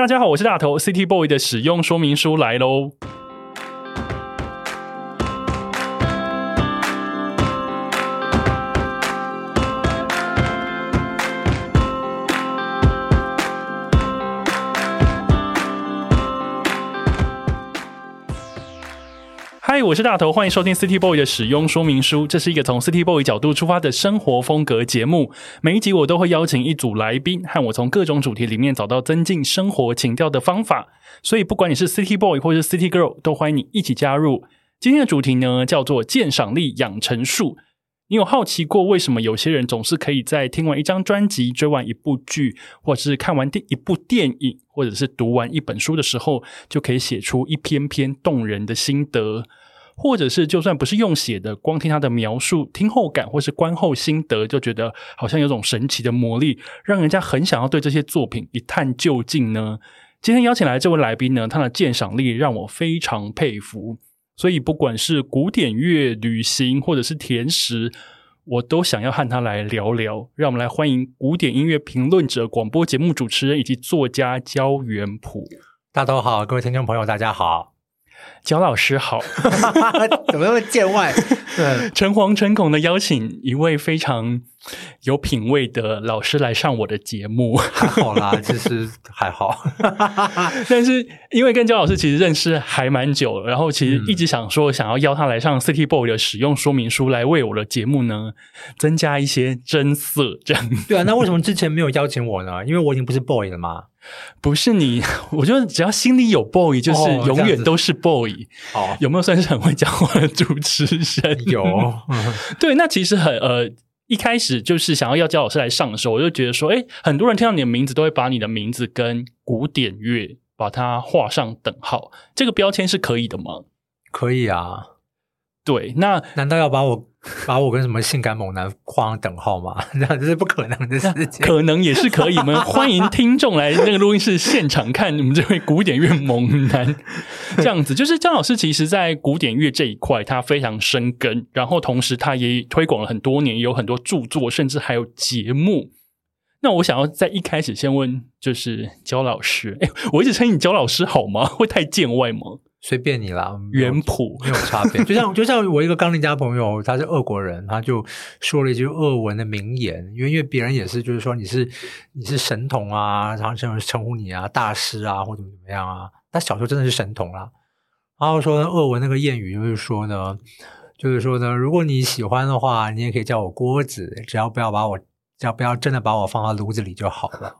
大家好，我是大头，City Boy 的使用说明书来喽。我是大头，欢迎收听 City Boy 的使用说明书。这是一个从 City Boy 角度出发的生活风格节目。每一集我都会邀请一组来宾，和我从各种主题里面找到增进生活情调的方法。所以，不管你是 City Boy 或是 City Girl，都欢迎你一起加入。今天的主题呢，叫做鉴赏力养成术。你有好奇过，为什么有些人总是可以在听完一张专辑、追完一部剧，或者是看完电一部电影，或者是读完一本书的时候，就可以写出一篇篇动人的心得？或者是就算不是用写的，光听他的描述、听后感或是观后心得，就觉得好像有种神奇的魔力，让人家很想要对这些作品一探究竟呢？今天邀请来这位来宾呢，他的鉴赏力让我非常佩服，所以不管是古典乐、旅行或者是甜食，我都想要和他来聊聊。让我们来欢迎古典音乐评论者、广播节目主持人以及作家焦元溥。大家好，各位听众朋友，大家好。焦老师好，怎么那么见外？对，诚惶诚恐的邀请一位非常有品味的老师来上我的节目，还好啦，其实还好。但是因为跟焦老师其实认识还蛮久了，然后其实一直想说想要邀他来上 City Boy 的使用说明书，来为我的节目呢增加一些真色。这样对啊，那为什么之前没有邀请我呢？因为我已经不是 boy 了嘛。不是你，我觉得只要心里有 boy，就是永远都是 boy。哦，有没有算是很会讲话的主持人？有，对，那其实很呃，一开始就是想要要焦老师来上的时候，我就觉得说，哎，很多人听到你的名字都会把你的名字跟古典乐把它画上等号，这个标签是可以的吗？可以啊。对，那 难道要把我把我跟什么性感猛男画上等号吗？这 样这是不可能的事情。可能也是可以。我们欢迎听众来那个录音室现场看我们这位古典乐猛男。这样子，就是张老师其实，在古典乐这一块他非常深耕，然后同时他也推广了很多年，有很多著作，甚至还有节目。那我想要在一开始先问，就是焦老师，哎，我一直称你焦老师好吗？会太见外吗？随便你啦，原谱没有差别。就像就像我一个刚离家朋友，他是俄国人，他就说了一句俄文的名言，因为因为别人也是，就是说你是你是神童啊，然后这样称呼你啊，大师啊，或怎么怎么样啊。他小时候真的是神童啦。然后说俄文那个谚语就是说呢，就是说呢，如果你喜欢的话，你也可以叫我锅子，只要不要把我，只要不要真的把我放到炉子里就好了。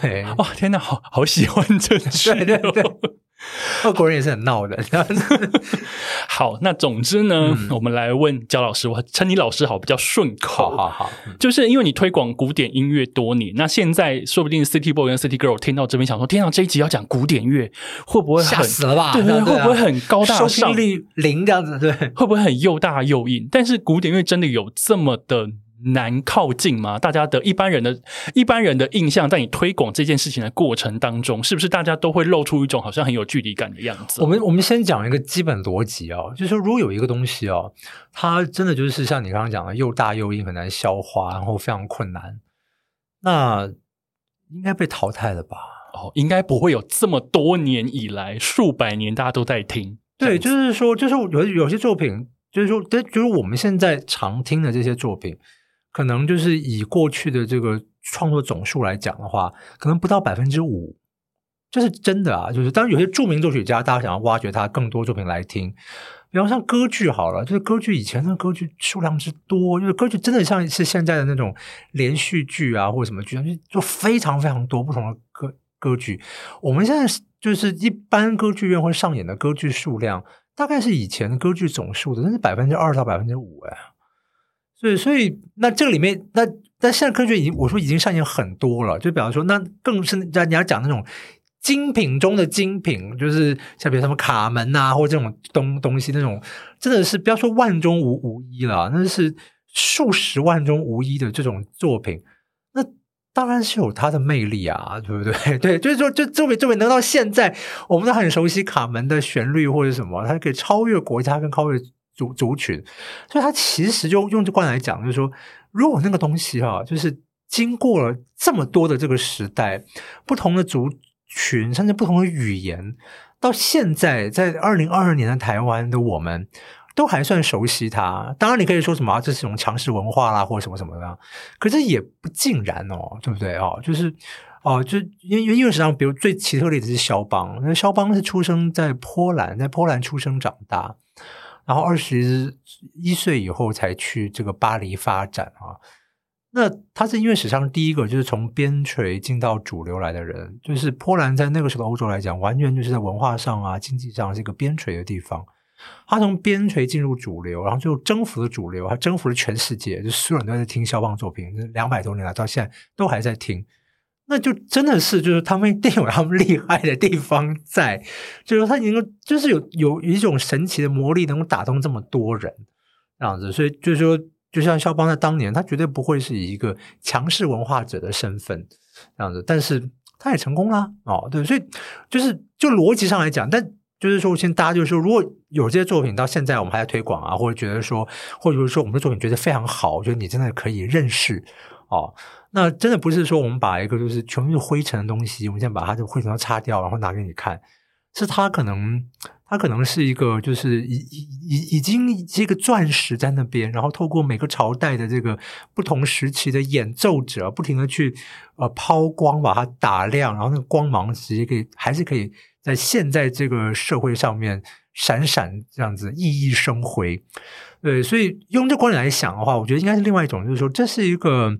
对，哇，天哪，好好喜欢这句，对对对。俄国人也是很闹的。好，那总之呢，我们来问焦老师，我称你老师好，比较顺口。好好好，就是因为你推广古典音乐多年，那现在说不定 City Boy 跟 City Girl 听到这边想说，天啊，这一集要讲古典乐，会不会吓死了吧？对对，会不会很高大上？收听率零这样子，对，会不会很又大又硬？但是古典乐真的有这么的？难靠近吗？大家的一般人的一般人的印象，在你推广这件事情的过程当中，是不是大家都会露出一种好像很有距离感的样子？我们我们先讲一个基本逻辑哦，就是说，如果有一个东西哦，它真的就是像你刚刚讲的，又大又硬，很难消化，然后非常困难，那应该被淘汰了吧？哦，应该不会有这么多年以来数百年大家都在听。对，就是说，就是有有些作品，就是说，就是我们现在常听的这些作品。可能就是以过去的这个创作总数来讲的话，可能不到百分之五，这是真的啊。就是当然有些著名作曲家，大家想要挖掘他更多作品来听，比方像歌剧好了，就是歌剧以前的歌剧数量之多，就是歌剧真的像是现在的那种连续剧啊，或者什么剧，就非常非常多不同的歌歌剧。我们现在就是一般歌剧院会上演的歌剧数量，大概是以前歌剧总数的那是百分之二到百分之五哎。所以，所以那这个里面，那但现在科学已经我说已经上演很多了，就比方说，那更是在你要讲那种精品中的精品，就是像比如什么卡门啊，或这种东东西，那种真的是不要说万中无无一了，那是数十万中无一的这种作品，那当然是有它的魅力啊，对不对？对，就是说，就作为作为能到现在，我们都很熟悉卡门的旋律或者什么，它可以超越国家跟超越。族族群，所以他其实就用这观来讲，就是说，如果那个东西哈，就是经过了这么多的这个时代，不同的族群，甚至不同的语言，到现在在二零二二年的台湾的我们。都还算熟悉它，当然你可以说什么这是一种强势文化啦，或者什么什么的，可是也不尽然哦，对不对哦？就是哦，就因为因为实际上，比如最奇特的例子是肖邦，那肖邦是出生在波兰，在波兰出生长大，然后二十一岁以后才去这个巴黎发展啊。那他是音乐史上第一个就是从边陲进到主流来的人，就是波兰在那个时候欧洲来讲，完全就是在文化上啊、经济上是一个边陲的地方。他从边陲进入主流，然后最后征服了主流，他征服了全世界，就所有人都在听肖邦作品，两百多年来到现在都还在听，那就真的是就是他们一定有他们厉害的地方在，就是他能够就是有有一种神奇的魔力，能够打动这么多人这样子，所以就是说，就像肖邦在当年，他绝对不会是以一个强势文化者的身份这样子，但是他也成功了哦，对，所以就是就逻辑上来讲，但。就是说，现在大家就是说，如果有这些作品到现在我们还在推广啊，或者觉得说，或者是说我们的作品觉得非常好，我觉得你真的可以认识哦。那真的不是说我们把一个就是全部是灰尘的东西，我们先把它这个灰尘擦掉，然后拿给你看，是它可能它可能是一个就是已已已已经这个钻石在那边，然后透过每个朝代的这个不同时期的演奏者，不停的去呃抛光把它打亮，然后那个光芒直接可以还是可以。在现在这个社会上面闪闪这样子熠熠生辉，对，所以用这观点来想的话，我觉得应该是另外一种，就是说这是一个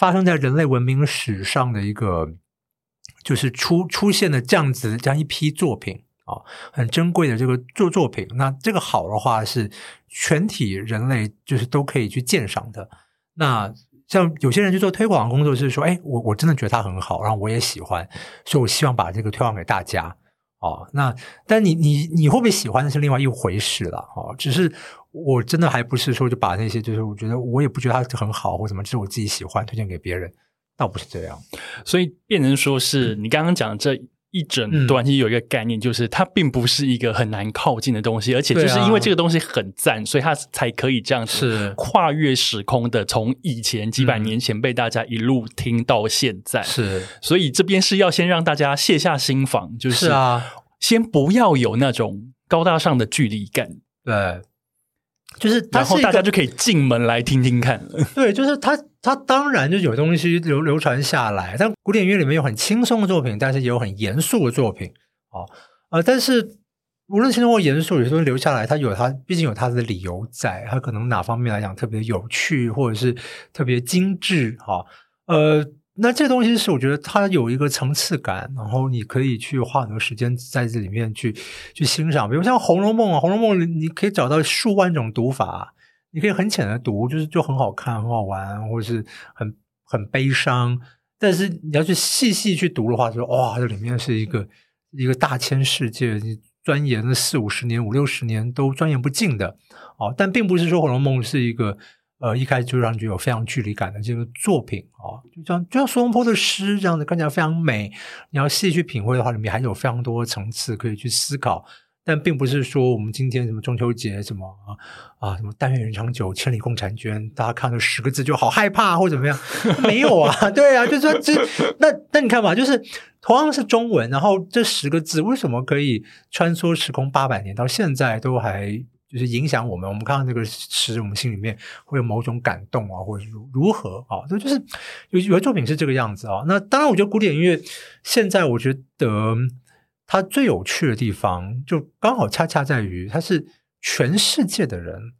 发生在人类文明史上的一个，就是出出现的这样子这样一批作品啊，很珍贵的这个作作品。那这个好的话是全体人类就是都可以去鉴赏的。那像有些人去做推广工作，是说，哎，我我真的觉得它很好，然后我也喜欢，所以我希望把这个推广给大家。哦，那但你你你会不会喜欢那是另外一回事了哦。只是我真的还不是说就把那些就是我觉得我也不觉得它很好或什么，只是我自己喜欢推荐给别人，倒不是这样。所以变成说是你刚刚讲这一整段，其实有一个概念，就是它并不是一个很难靠近的东西，而且就是因为这个东西很赞，所以它才可以这样子跨越时空的，从以前几百年前被大家一路听到现在。是，所以这边是要先让大家卸下心防，就是啊。先不要有那种高大上的距离感，对，就是然后大家就可以进门来听听看。对，就是他，他当然就有东西流流传下来，但古典乐里面有很轻松的作品，但是也有很严肃的作品。哦，呃，但是无论轻松或严肃，有些东西留下来，它有它，毕竟有它的理由在，它可能哪方面来讲特别有趣，或者是特别精致。哈，呃。那这东西是我觉得它有一个层次感，然后你可以去花很多时间在这里面去去欣赏。比如像《红楼梦》啊，《红楼梦》你可以找到数万种读法，你可以很浅的读，就是就很好看、很好玩，或者是很很悲伤。但是你要去细细去读的话，说哇，这里面是一个一个大千世界，你钻研了四五十年、五六十年都钻研不尽的哦。但并不是说《红楼梦》是一个。呃，一开始就让觉得有非常距离感的这个作品啊，就像就像苏东坡的诗这样子，看起来非常美。你要细去品味的话，里面还有非常多层次可以去思考。但并不是说我们今天什么中秋节什么啊啊什么但愿人长久，千里共婵娟，大家看到十个字就好害怕或怎么样？没有啊，对啊，就是说这那那你看吧，就是同样是中文，然后这十个字为什么可以穿梭时空八百年，到现在都还？就是影响我们，我们看到这个诗，我们心里面会有某种感动啊，或者如如何啊？这就是有有的作品是这个样子啊。那当然，我觉得古典音乐现在我觉得它最有趣的地方，就刚好恰恰在于它是全世界的人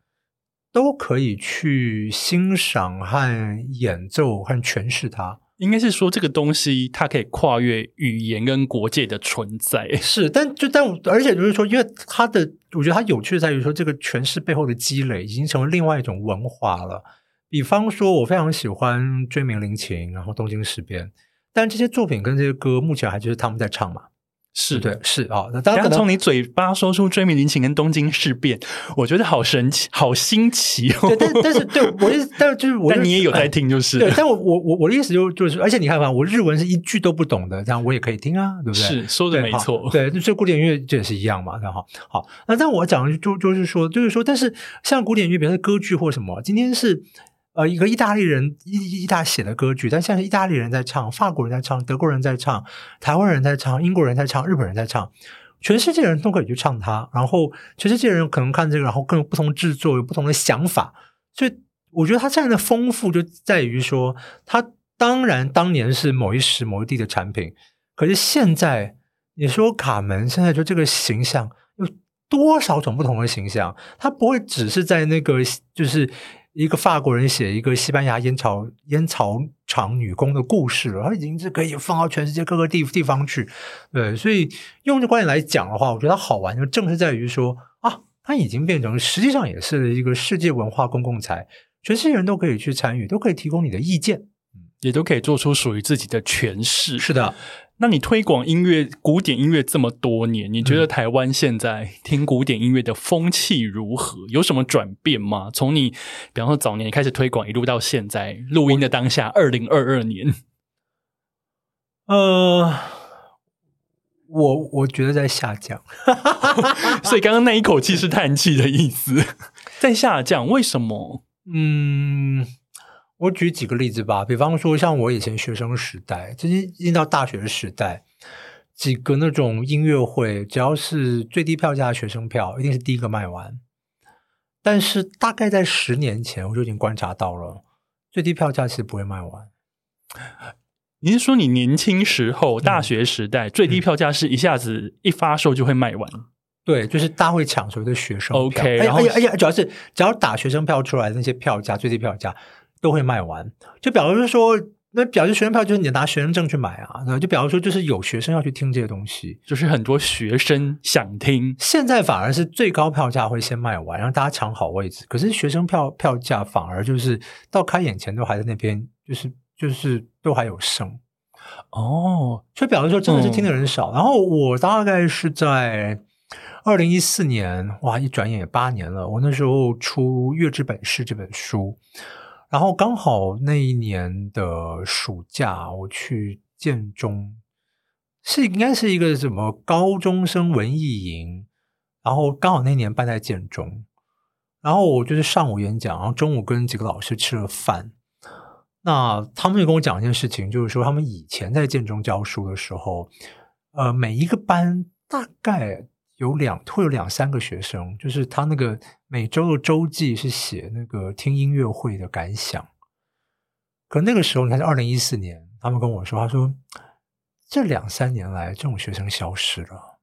都可以去欣赏和演奏和诠释它。应该是说这个东西它可以跨越语言跟国界的存在，是，但就但而且就是说，因为它的，我觉得它有趣在于说，这个诠释背后的积累已经成为另外一种文化了。比方说，我非常喜欢《追名林琴》，然后《东京事变》，但这些作品跟这些歌目前还就是他们在唱嘛。是对，是啊。那当然，从你嘴巴说出《追名林琴》跟《东京事变》，我觉得好神奇，好新奇哦。对，但但是对我意思，但就是我，但你也有在听，就是对。但我我我我的意思就就是，而且你看嘛，我日文是一句都不懂的，这样我也可以听啊，对不对？是说的没错。对，就古典音乐这也是一样嘛，然后。好，那但我讲的就就是说，就是说，但是像古典音乐，比如说歌剧或什么，今天是呃一个意大利人意意大写的歌剧，但现在是意大利人在唱，法国人在唱，德国人在唱，台湾人在唱，英国人在唱，日本人在唱，全世界人都可以去唱它。然后全世界人可能看这个，然后更有不同制作，有不同的想法。所以我觉得它这样的丰富就在于说，它当然当年是某一时某一地的产品，可是现在你说卡门现在就这个形象有多少种不同的形象？它不会只是在那个就是一个法国人写一个西班牙烟草烟草厂女工的故事了，它已经是可以放到全世界各个地地方去。对，所以用这观点来讲的话，我觉得它好玩就正是在于说啊，它已经变成实际上也是一个世界文化公共财，全世界人都可以去参与，都可以提供你的意见。也都可以做出属于自己的诠释。是的，那你推广音乐、古典音乐这么多年，你觉得台湾现在听古典音乐的风气如何？有什么转变吗？从你比方说早年开始推广，一路到现在录音的当下，二零二二年，呃，我我觉得在下降，所以刚刚那一口气是叹气的意思，在下降，为什么？嗯。我举几个例子吧，比方说像我以前学生时代，直接进到大学的时代，几个那种音乐会，只要是最低票价的学生票，一定是第一个卖完。但是大概在十年前，我就已经观察到了，最低票价其实不会卖完。你是说你年轻时候大学时代最低票价是一下子一发售就会卖完？对，就是大家会抢所谓的学生票。OK，然后而且，主要是只要打学生票出来的那些票价，最低票价。都会卖完，就表示说，那表示学生票就是你拿学生证去买啊，就表示说，就是有学生要去听这些东西，就是很多学生想听。现在反而是最高票价会先卖完，让大家抢好位置。可是学生票票价反而就是到开演前都还在那边，就是就是都还有剩。哦，就表示说真的是听的人少。然后我大概是在二零一四年，哇，一转眼也八年了。我那时候出《月之本事》这本书。然后刚好那一年的暑假，我去建中，是应该是一个什么高中生文艺营，然后刚好那年办在建中，然后我就是上午演讲，然后中午跟几个老师吃了饭，那他们就跟我讲一件事情，就是说他们以前在建中教书的时候，呃，每一个班大概。有两会有两三个学生，就是他那个每周的周记是写那个听音乐会的感想。可那个时候，你看是二零一四年，他们跟我说，他说这两三年来，这种学生消失了，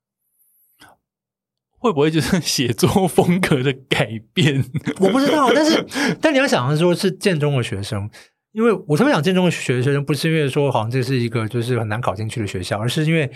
会不会就是写作风格的改变？我不知道，但是 但你要想的说，是建中的学生，因为我特别想建中的学生，不是因为说好像这是一个就是很难考进去的学校，而是因为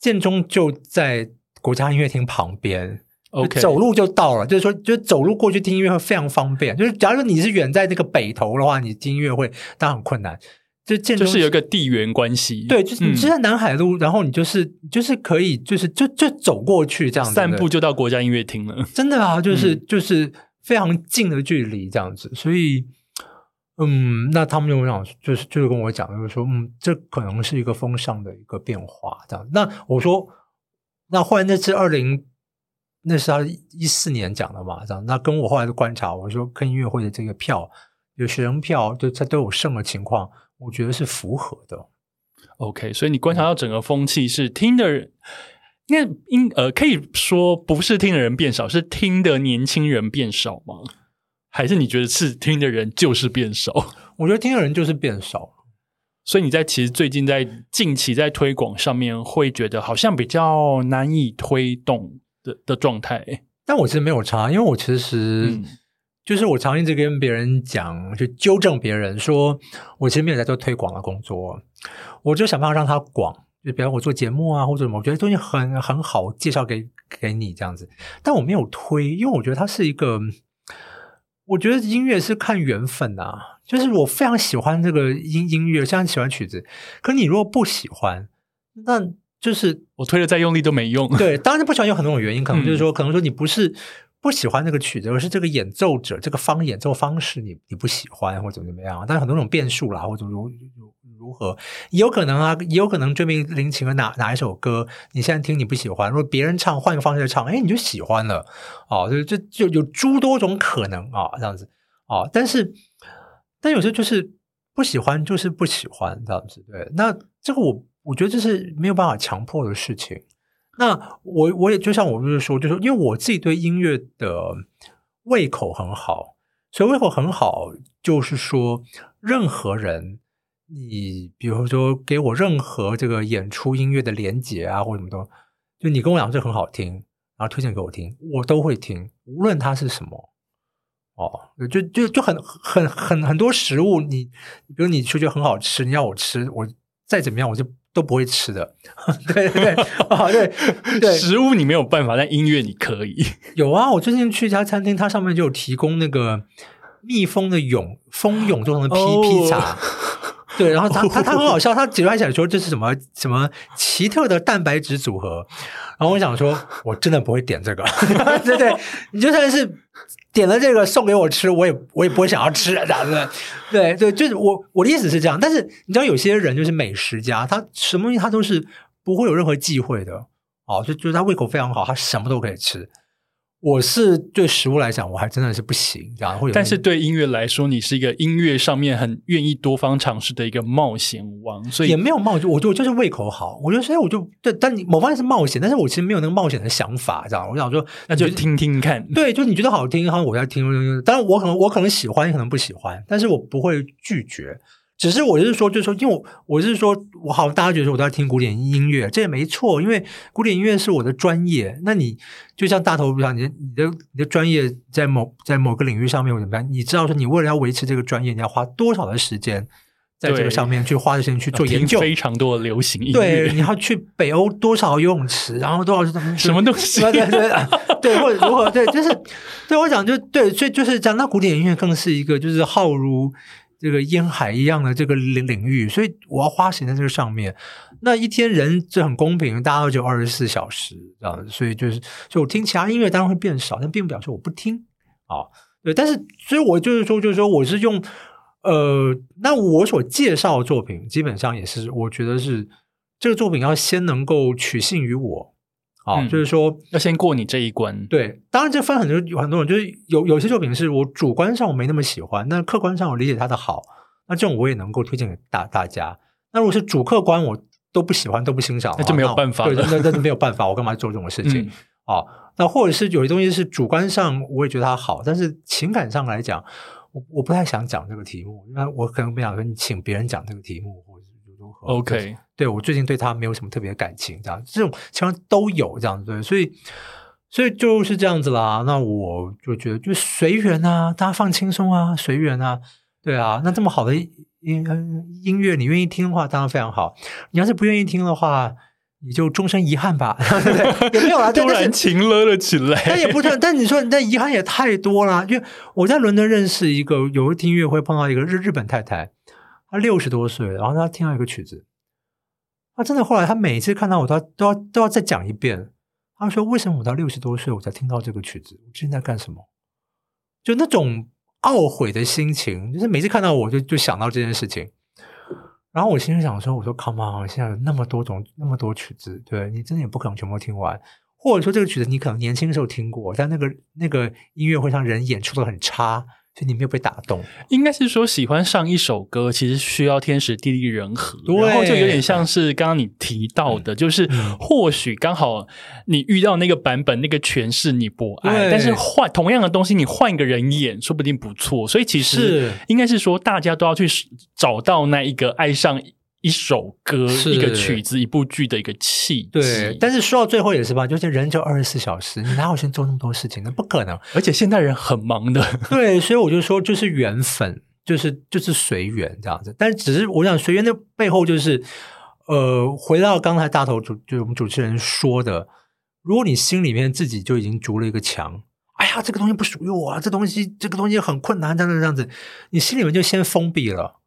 建中就在。国家音乐厅旁边，OK，走路就到了。就是说，就走路过去听音乐会非常方便。就是假如你是远在那个北头的话，你听音乐会当然很困难。就建就是有一个地缘关系，对，就是你就在南海路，然后你就是就是可以，就是就就走过去这样子，散步就到国家音乐厅了。真的啊，就是就是非常近的距离这样子。所以，嗯，那他们就讲，就是就是跟我讲，就是说，嗯，这可能是一个风尚的一个变化这样。那我说。那后来那次二零，那是他一四年讲的嘛？这样，那跟我后来的观察，我说看音乐会的这个票，有学生票，就它都有剩的情况，我觉得是符合的。OK，所以你观察到整个风气是听的人，应该应呃可以说不是听的人变少，是听的年轻人变少吗？还是你觉得是听的人就是变少？我觉得听的人就是变少。所以你在其实最近在近期在推广上面会觉得好像比较难以推动的的状态，但我其实没有差，因为我其实就是我常一直跟别人讲，就纠正别人说，我其实没有在做推广的工作，我就想办法让它广，就比如我做节目啊或者什么，我觉得东西很很好介绍给给你这样子，但我没有推，因为我觉得它是一个，我觉得音乐是看缘分啊。就是我非常喜欢这个音音乐，非常喜欢曲子。可你如果不喜欢，那就是我推的再用力都没用。对，当然不喜欢有很多种原因，可能就是说，可能说你不是不喜欢这个曲子，而是这个演奏者这个方演奏方式你你不喜欢，或者怎么怎么样。但是很多种变数啦，或者如如如何，也有可能啊，也有可能追名林琴的哪哪一首歌，你现在听你不喜欢，如果别人唱换个方式唱，哎，你就喜欢了。哦，就就就有诸多种可能啊，这样子哦，但是。但有时候就是不喜欢，就是不喜欢这样子。对，那这个我我觉得这是没有办法强迫的事情。那我我也就像我就是说，就是因为我自己对音乐的胃口很好，所以胃口很好，就是说任何人，你比如说给我任何这个演出音乐的连接啊，或者什么东西，就你跟我讲这很好听，然后推荐给我听，我都会听，无论它是什么。哦，就就就很很很很多食物，你比如你说觉得很好吃，你要我吃，我再怎么样我就都不会吃的。对对对，啊对对，食物你没有办法，但音乐你可以。有啊，我最近去一家餐厅，它上面就有提供那个蜜蜂的蛹，蜂蛹做成的披披萨。对，然后他他他很好笑，他解释起来说这是什么什么奇特的蛋白质组合。然后我想说，我真的不会点这个，对对，你就算是点了这个送给我吃，我也我也不会想要吃，这样子。对对，就是我我的意思是这样。但是你知道，有些人就是美食家，他什么东西他都是不会有任何忌讳的，哦，就就是他胃口非常好，他什么都可以吃。我是对食物来讲，我还真的是不行，这样会。但是对音乐来说，你是一个音乐上面很愿意多方尝试的一个冒险王，所以也没有冒险。我就就是胃口好，我觉得所以我就对。但你某方面是冒险，但是我其实没有那个冒险的想法，这样。我想说，那就听听看。对，就你觉得好听，然后我在听。当然，我可能我可能喜欢，可能不喜欢，但是我不会拒绝。只是我就是说，就是说，因为我我是说，我好，大家觉得我都在听古典音乐，这也没错，因为古典音乐是我的专业。那你就像大头不像你，你的你的专业在某在某个领域上面，怎么样？你知道说，你为了要维持这个专业，你要花多少的时间在这个上面去花的时间去做研究？非常多的流行音乐，对，你要去北欧多少游泳池，然后多少什么东西？对对对，对，或者如何？对，就是对我讲，就对，所以就是讲，那古典音乐更是一个就是浩如。这个烟海一样的这个领领域，所以我要花时间在这个上面。那一天人这很公平，大家都只有二十四小时这样子，所以就是，就我听其他音乐当然会变少，但并不表示我不听啊。对，但是所以我就是说，就是说，我是用呃，那我所介绍的作品，基本上也是我觉得是这个作品要先能够取信于我。啊，就是说要先过你这一关。对，当然这分很多有很多人，就是有有些作品是我主观上我没那么喜欢，但客观上我理解它的好，那这种我也能够推荐给大大家。那如果是主客观我都不喜欢都不欣赏，那就没有办法，对，那那就没有办法，我干嘛做这种事情？啊，那或者是有些东西是主观上我也觉得它好，但是情感上来讲，我我不太想讲这个题目，因为我可能不想跟你请别人讲这个题目，？OK。对我最近对他没有什么特别的感情，这样这种情况都有这样子，对，所以所以就是这样子啦。那我就觉得就随缘啊，大家放轻松啊，随缘啊，对啊。那这么好的音音乐，你愿意听的话，当然非常好。你要是不愿意听的话，你就终身遗憾吧，对不对？也没有啦，突然情勒了起来。但也不是，但你说那遗憾也太多了。因为我在伦敦认识一个，有一听音乐会碰到一个日日本太太，他六十多岁，然后他听到一个曲子。他真的后来，他每次看到我，他都要都要再讲一遍。他说：“为什么我到六十多岁我才听到这个曲子？我之前在干什么？”就那种懊悔的心情，就是每次看到我就就想到这件事情。然后我心里想说：“我说，Come on，现在有那么多种那么多曲子，对你真的也不可能全部听完。或者说，这个曲子你可能年轻时候听过，但那个那个音乐会上人演出的很差。”所以你没有被打动，应该是说喜欢上一首歌，其实需要天时地利人和，然后就有点像是刚刚你提到的，就是或许刚好你遇到那个版本那个诠释你不爱，但是换同样的东西你换一个人演，说不定不错。所以其实应该是说大家都要去找到那一个爱上。一首歌、一个曲子、一部剧的一个契对，但是说到最后也是吧，就是人就二十四小时，你哪有时间做那么多事情？那不可能。而且现代人很忙的，对，所以我就说，就是缘分，就是就是随缘这样子。但只是我想，随缘的背后就是，呃，回到刚才大头主，就是我们主持人说的，如果你心里面自己就已经筑了一个墙，哎呀，这个东西不属于我啊，这东西这个东西很困难，这样这样子，你心里面就先封闭了。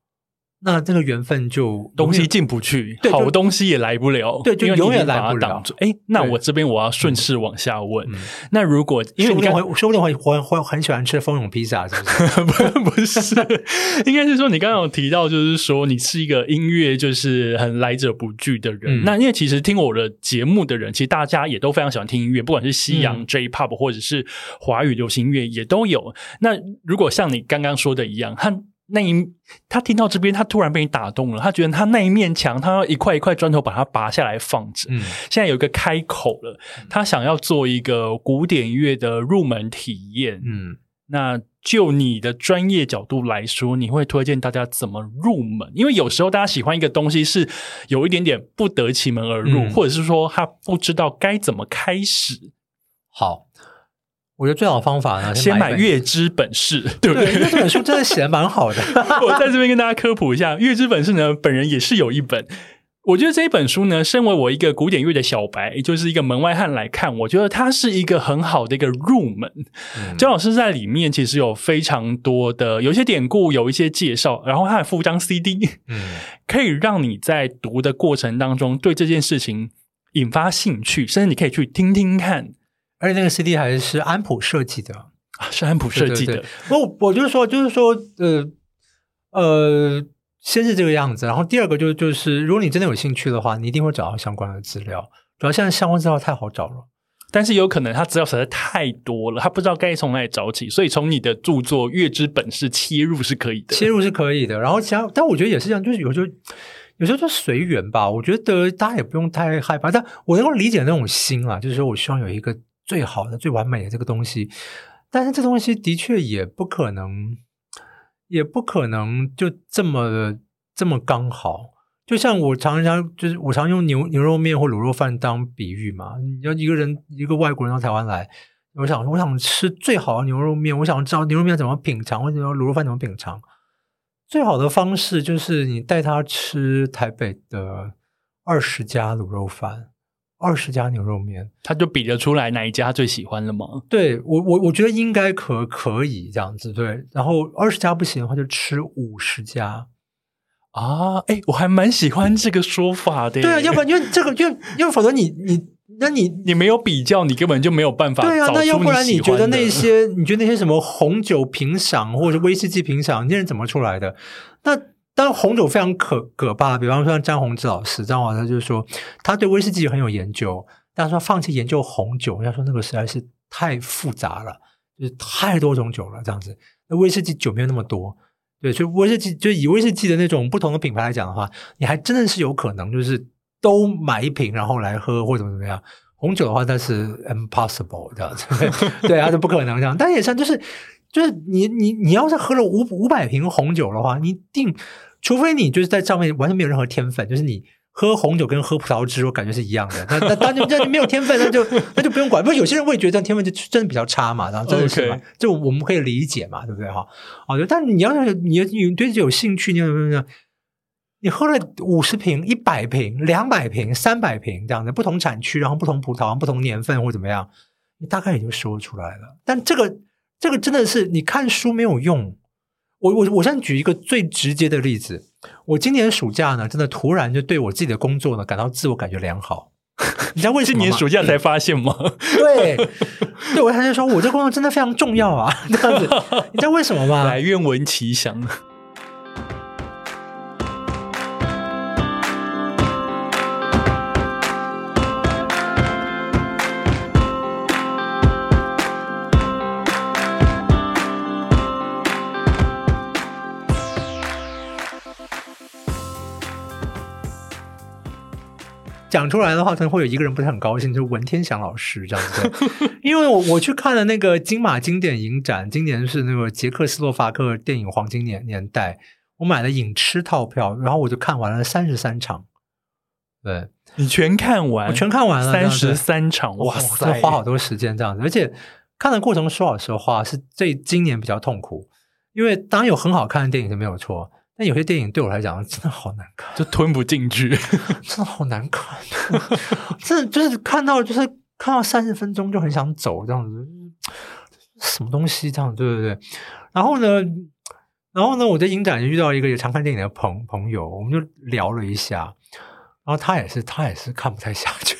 那这个缘分就东西进不去，好东西也来不了，对，就永远来不了。哎，那我这边我要顺势往下问，那如果因为你刚说不定会会会很喜欢吃蜂蛹披萨，是不是？不 不是，应该是说你刚刚有提到，就是说你是一个音乐就是很来者不拒的人。那因为其实听我的节目的人，其实大家也都非常喜欢听音乐，不管是西洋 J-Pop 或者是华语流行乐也都有。那如果像你刚刚说的一样，和那一他听到这边，他突然被你打动了，他觉得他那一面墙，他要一块一块砖头把它拔下来放着。嗯现在有一个开口了，他想要做一个古典乐的入门体验。嗯，那就你的专业角度来说，你会推荐大家怎么入门？因为有时候大家喜欢一个东西是有一点点不得其门而入，嗯或者是说他不知道该怎么开始，好，我觉得最好的方法呢，先买一本月之本事，对不对，因为？这本书真的写的蛮好的。我在这边跟大家科普一下，《月之本事》呢，本人也是有一本。我觉得这一本书呢，身为我一个古典乐的小白，就是一个门外汉来看，我觉得它是一个很好的一个入门。嗯老师在里面其实有非常多的，有一些典故，有一些介绍，然后他还附张 CD，嗯 可以让你在读的过程当中对这件事情引发兴趣，甚至你可以去听听看。而且那个 CD 还是安普设计的，啊，是安普设计的，对对对我我就是说，就是说，呃呃，先是这个样子，然后第二个就就是，如果你真的有兴趣的话，你一定会找到相关的资料。主要现在相关资料太好找了。但是有可能他资料实在太多了，他不知道该从哪里找起，所以从你的著作《月之本事》切入是可以的。切入是可以的，然后其他，但我觉得也是这样，就是有时候有时候就随缘吧。我觉得大家也不用太害怕，但我能够理解那种心啊，就是说我希望有一个最好的、最完美的这个东西，但是这东西的确也不可能，也不可能就这么这么刚好。就像我常常就是我常用牛牛肉面或卤肉饭当比喻嘛，你要一个人一个外国人到台湾来，我想我想吃最好的牛肉面，我想知道牛肉面怎么品尝，或者说卤肉饭怎么品尝。最好的方式就是你带他吃台北的二十家卤肉饭，二十家牛肉面。他就比得出来哪一家最喜欢了吗？对我我我觉得应该可可以这样子对，然后二十家不行的话就吃五十家。啊，哎，我还蛮喜欢这个说法的耶。对啊，要不然因为这个，因为因为否则你你那你你没有比较，你根本就没有办法对啊，那要不然你觉得那些你觉得那些什么红酒评赏或者威士忌评赏，那些人怎么出来的？那当然红酒非常可可怕，比方说像张宏志老师，张老师就是说他对威士忌很有研究，但是说放弃研究红酒，人家说那个实在是太复杂了，就是太多种酒了这样子。威士忌酒没有那么多。对，所以威士忌就以威士忌的那种不同的品牌来讲的话，你还真的是有可能就是都买一瓶然后来喝或者怎么怎么样。红酒的话，那是 impossible 这样子，对啊，这不可能这样。但也像就是就是你你你要是喝了五五百瓶红酒的话，你定除非你就是在上面完全没有任何天分，就是你。喝红酒跟喝葡萄汁，我感觉是一样的。那那当然，这没有天分，那就 那就不用管。不过有些人会觉得这样天分就真的比较差嘛，然后真的是嘛 OK 这我们可以理解嘛，对不对哈？哦，对，但你要是你你对这有兴趣，你？你喝了五十瓶、一百瓶、两百瓶、三百瓶这样的不同产区，然后不同葡萄、不同年份或怎么样，你大概也就说出来了。但这个这个真的是你看书没有用。我我我现在举一个最直接的例子，我今年暑假呢，真的突然就对我自己的工作呢感到自我感觉良好。你知道为什今么吗？年暑假才发现吗？对，对我还是说我这工作真的非常重要啊，这样子。你知道为什么吗？来，愿闻其详。讲出来的话，可能会有一个人不是很高兴，就是文天祥老师这样子。因为我我去看了那个金马经典影展，今年是那个捷克斯洛伐克电影黄金年年代，我买了影痴套票，然后我就看完了三十三场。对，你全看完，我全看完了，三十三场，哇哇，塞，花好多时间这样子，而且看的过程说老实话是这今年比较痛苦，因为当然有很好看的电影是没有错，但有些电影对我来讲真的好难看。就吞不进去。真的好难看，真的就是看到就是看到三十分钟就很想走这样子，什么东西这样，对对对。然后呢，然后呢，我在影展就遇到一个也常看电影的朋朋友，我们就聊了一下，然后他也是他也是看不太下去，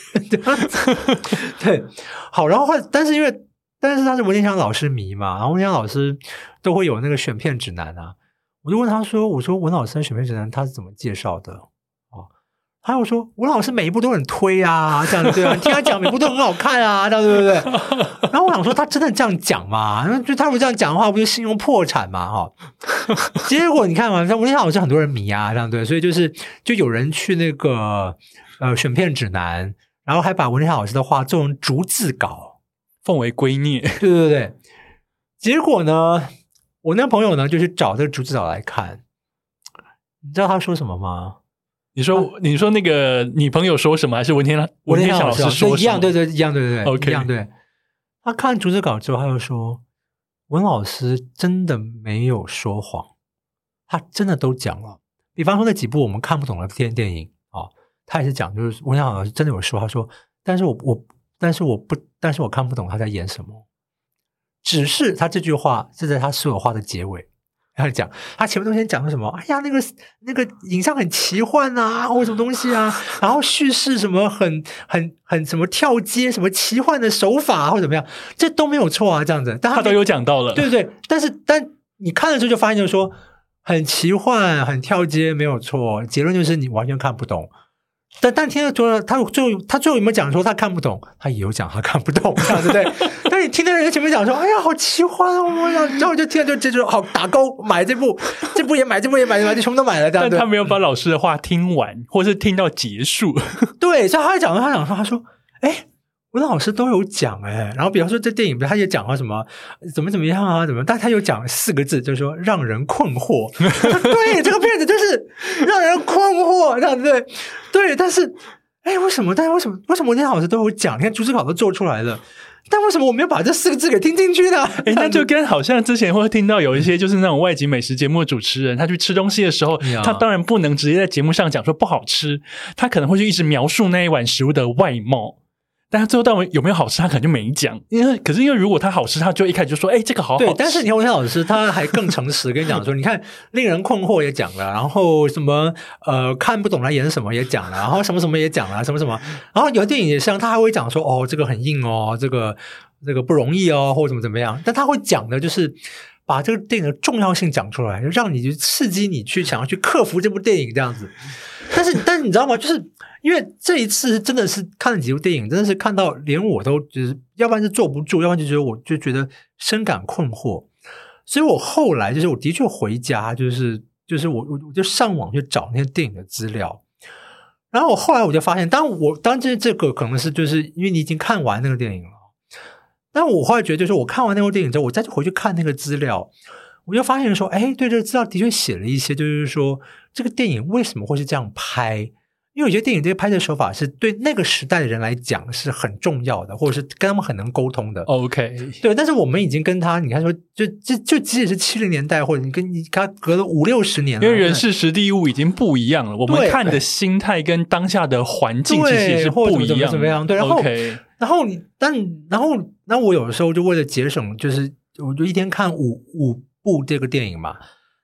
对，好，然后但是因为但是他是文天祥老师迷嘛，然后文天祥老师都会有那个选片指南啊，我就问他说：“我说文老师的选片指南他是怎么介绍的？”哦，他又说文老师每一部都很推啊，这样子对啊，你听他讲每部都很好看啊，这样对不对？然后我想说，他真的这样讲吗？那就他如果这样讲的话，不就信用破产嘛？哈，结果你看嘛，像吴天老师很多人迷啊，这样对，所以就是就有人去那个呃选片指南，然后还把文天老师的话做成逐字稿，奉为圭臬。对对对。结果呢，我那朋友呢就去找这个逐字稿来看，你知道他说什么吗？你说，你说那个你朋友说什么？还是文天文天老师说一样？对对，一样对对对，OK，一样对。他看逐字稿之后，他就说：“文老师真的没有说谎，他真的都讲了。比方说那几部我们看不懂的电电影啊，他也是讲，就是文天老师真的有说，他说，但是我我，但是我不，但是我看不懂他在演什么。只是他这句话是在他所有话的结尾。”他讲，他前面都先讲了什么？哎呀，那个那个影像很奇幻啊，或什么东西啊，然后叙事什么很很很什么跳接，什么奇幻的手法或者怎么样，这都没有错啊，这样子，但他都有讲到了，对不对。但是，但你看的时候就发现，就是说很奇幻、很跳接，没有错。结论就是你完全看不懂。但但听了多了，他最后他最后有没有讲说他看不懂？他也有讲他看不懂，这样对不对？但你听的人前面讲说，哎呀，好奇幻哦！我想，然后我就听了就这就好打勾买这部，这部也买，这部也买，买就全部都买了这样。但他没有把老师的话听完，或是听到结束。对，所以他讲，他讲说，他说，哎。我的老师都有讲哎，然后比方说这电影，他也讲了什么怎么怎么样啊，怎么？但他有讲四个字，就是说让人困惑。对，这个片子就是让人困惑，这样对对。但是，哎，为什么？但是为什么？为什么那些老师都有讲？你看逐字稿都做出来了，但为什么我没有把这四个字给听进去呢？哎，那就跟好像之前会听到有一些就是那种外籍美食节目的主持人，他去吃东西的时候，他当然不能直接在节目上讲说不好吃，他可能会去一直描述那一碗食物的外貌。但他最后到底有没有好吃，他可能就没讲。因为可是因为如果他好吃，他就一开始就说：“哎，这个好好吃。”但是你看文天老师，他还更诚实，跟你讲说：“你看，令人困惑也讲了，然后什么呃看不懂他演什么也讲了，然后什么什么也讲了，什么什么。然后有的电影也像他还会讲说：哦，这个很硬哦，这个这个不容易哦，或者怎么怎么样。但他会讲的就是把这个电影的重要性讲出来，让你去刺激你去想要去克服这部电影这样子。但是，但是你知道吗？就是。因为这一次真的是看了几部电影，真的是看到连我都就是要不然是坐不住，要不然就觉得我就觉得深感困惑。所以我后来就是我的确回家，就是就是我我我就上网去找那些电影的资料。然后我后来我就发现，当我当这这个可能是就是因为你已经看完那个电影了，但我后来觉得就是我看完那部电影之后，我再去回去看那个资料，我就发现说，哎，对这个资料的确写了一些，就是说这个电影为什么会是这样拍。因为我觉得电影这个拍摄手法是对那个时代的人来讲是很重要的，或者是跟他们很能沟通的。OK，对。但是我们已经跟他，你看说，就就就即使是七零年代，或者你跟你他隔了五六十年，因为人事实地物已经不一样了，我们看的心态跟当下的环境其实是不一样。怎么样？对。然后，然后你，但然后，那我有的时候就为了节省，就是我就一天看五五部这个电影嘛。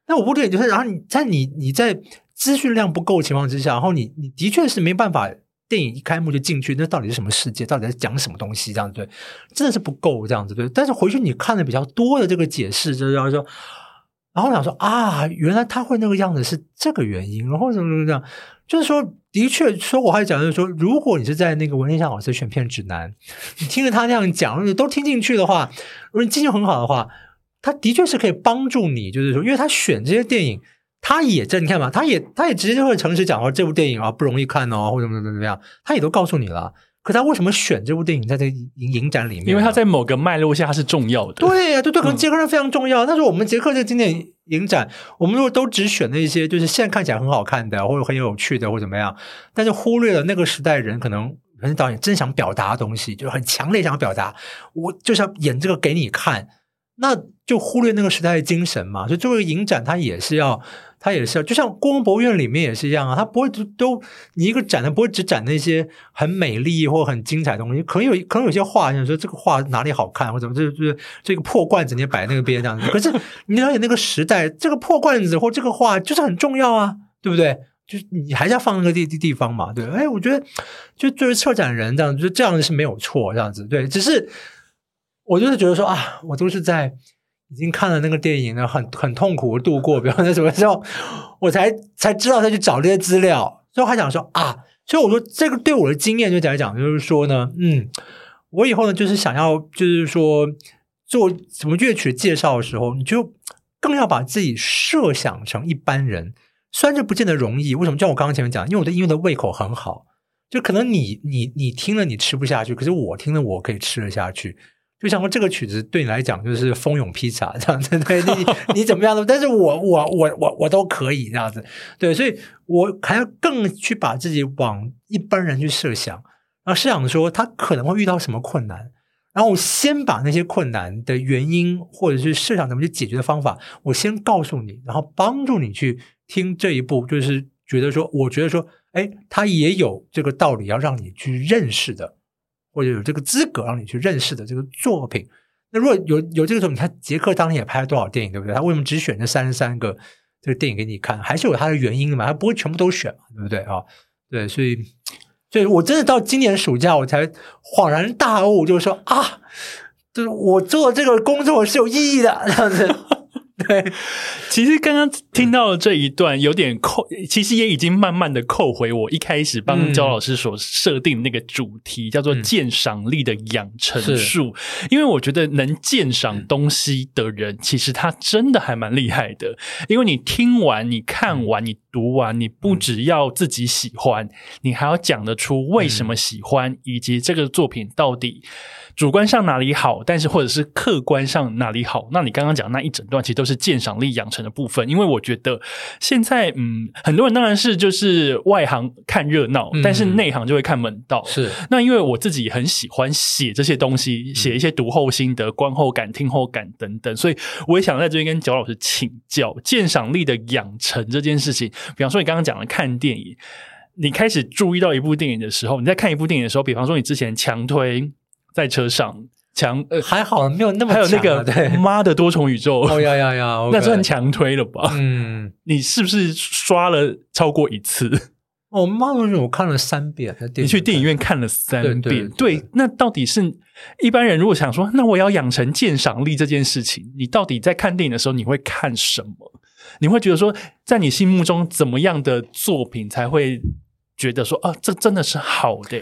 那五部电影就是，然后你在你你在。资讯量不够情况之下，然后你你的确是没办法，电影一开幕就进去，那到底是什么世界？到底在讲什么东西？这样子对，真的是不够这样子对。但是回去你看的比较多的这个解释，就是要说，然后想说啊，原来他会那个样子是这个原因，然后怎么怎么这样？就是说，的确说，我还讲就是说，如果你是在那个文天祥老师选片指南，你听着他那样讲，你都听进去的话，如果你记性很好的话，他的确是可以帮助你，就是说，因为他选这些电影。他也这你看嘛，他也他也直接就会诚实讲说这部电影啊不容易看哦，或者怎么怎么怎么样，他也都告诉你了。可他为什么选这部电影在这影影展里面？因为他在某个脉络下是重要的。对呀，对对，可能杰克是非常重要。但是我们杰克这经典影展，我们如果都只选那些就是现在看起来很好看的，或者很有趣的，或者怎么样，但是忽略了那个时代人可能可能导演真想表达的东西，就很强烈想表达，我就是要演这个给你看，那就忽略那个时代的精神嘛。所以作为影展，它也是要。它也是要，就像故宫博物院里面也是一样啊，它不会都你一个展，他不会只展那些很美丽或很精彩的东西，可能有可能有些画，你说这个画哪里好看或怎么，这这这个破罐子你摆那个边这样。可是你了解那个时代，这个破罐子或这个画就是很重要啊，对不对？就是你还是要放那个地地地方嘛，对。哎，我觉得就作为策展人这样，就这样是没有错，这样子对。只是我就是觉得说啊，我都是在。已经看了那个电影了，很很痛苦度过。比方说什么时候，我才才知道他去找这些资料，所以我还想说啊，所以我说这个对我的经验就来讲，就是说呢，嗯，我以后呢就是想要，就是说做什么乐曲介绍的时候，你就更要把自己设想成一般人，虽然这不见得容易。为什么？像我刚刚前面讲，因为我的音乐的胃口很好，就可能你你你听了你吃不下去，可是我听了我可以吃得下去。就像说这个曲子对你来讲就是蜂拥披萨这样子，对你你怎么样的？但是我我我我我都可以这样子，对，所以我还要更去把自己往一般人去设想，然后设想说他可能会遇到什么困难，然后我先把那些困难的原因或者是设想怎么去解决的方法，我先告诉你，然后帮助你去听这一步，就是觉得说，我觉得说，哎，他也有这个道理要让你去认识的。或者有这个资格让你去认识的这个作品，那如果有有这个作品，他杰克当年也拍了多少电影，对不对？他为什么只选这三十三个这个电影给你看？还是有他的原因的嘛？他不会全部都选嘛，对不对啊？对，所以，所以我真的到今年暑假我才恍然大悟，就是说啊，就是我做这个工作是有意义的，这样子。对，其实刚刚听到这一段有点扣，其实也已经慢慢的扣回我一开始帮焦老师所设定那个主题，叫做鉴赏力的养成术。因为我觉得能鉴赏东西的人，其实他真的还蛮厉害的。因为你听完、你看完、你读完，你不只要自己喜欢，你还要讲得出为什么喜欢，以及这个作品到底。主观上哪里好，但是或者是客观上哪里好，那你刚刚讲那一整段其实都是鉴赏力养成的部分。因为我觉得现在嗯，很多人当然是就是外行看热闹，但是内行就会看门道。是那因为我自己很喜欢写这些东西，写一些读后心得、观后感、听后感等等，所以我也想在这边跟焦老师请教鉴赏力的养成这件事情。比方说你刚刚讲的看电影，你开始注意到一部电影的时候，你在看一部电影的时候，比方说你之前强推。在车上强呃还好没有那么还有那个妈的多重宇宙哦呀呀呀 那算强推了吧？嗯，你是不是刷了超过一次？哦，妈的我看了三遍，你去电影院看了三遍，对，那到底是一般人如果想说，那我要养成鉴赏力这件事情，你到底在看电影的时候你会看什么？你会觉得说，在你心目中怎么样的作品才会觉得说啊，这真的是好的？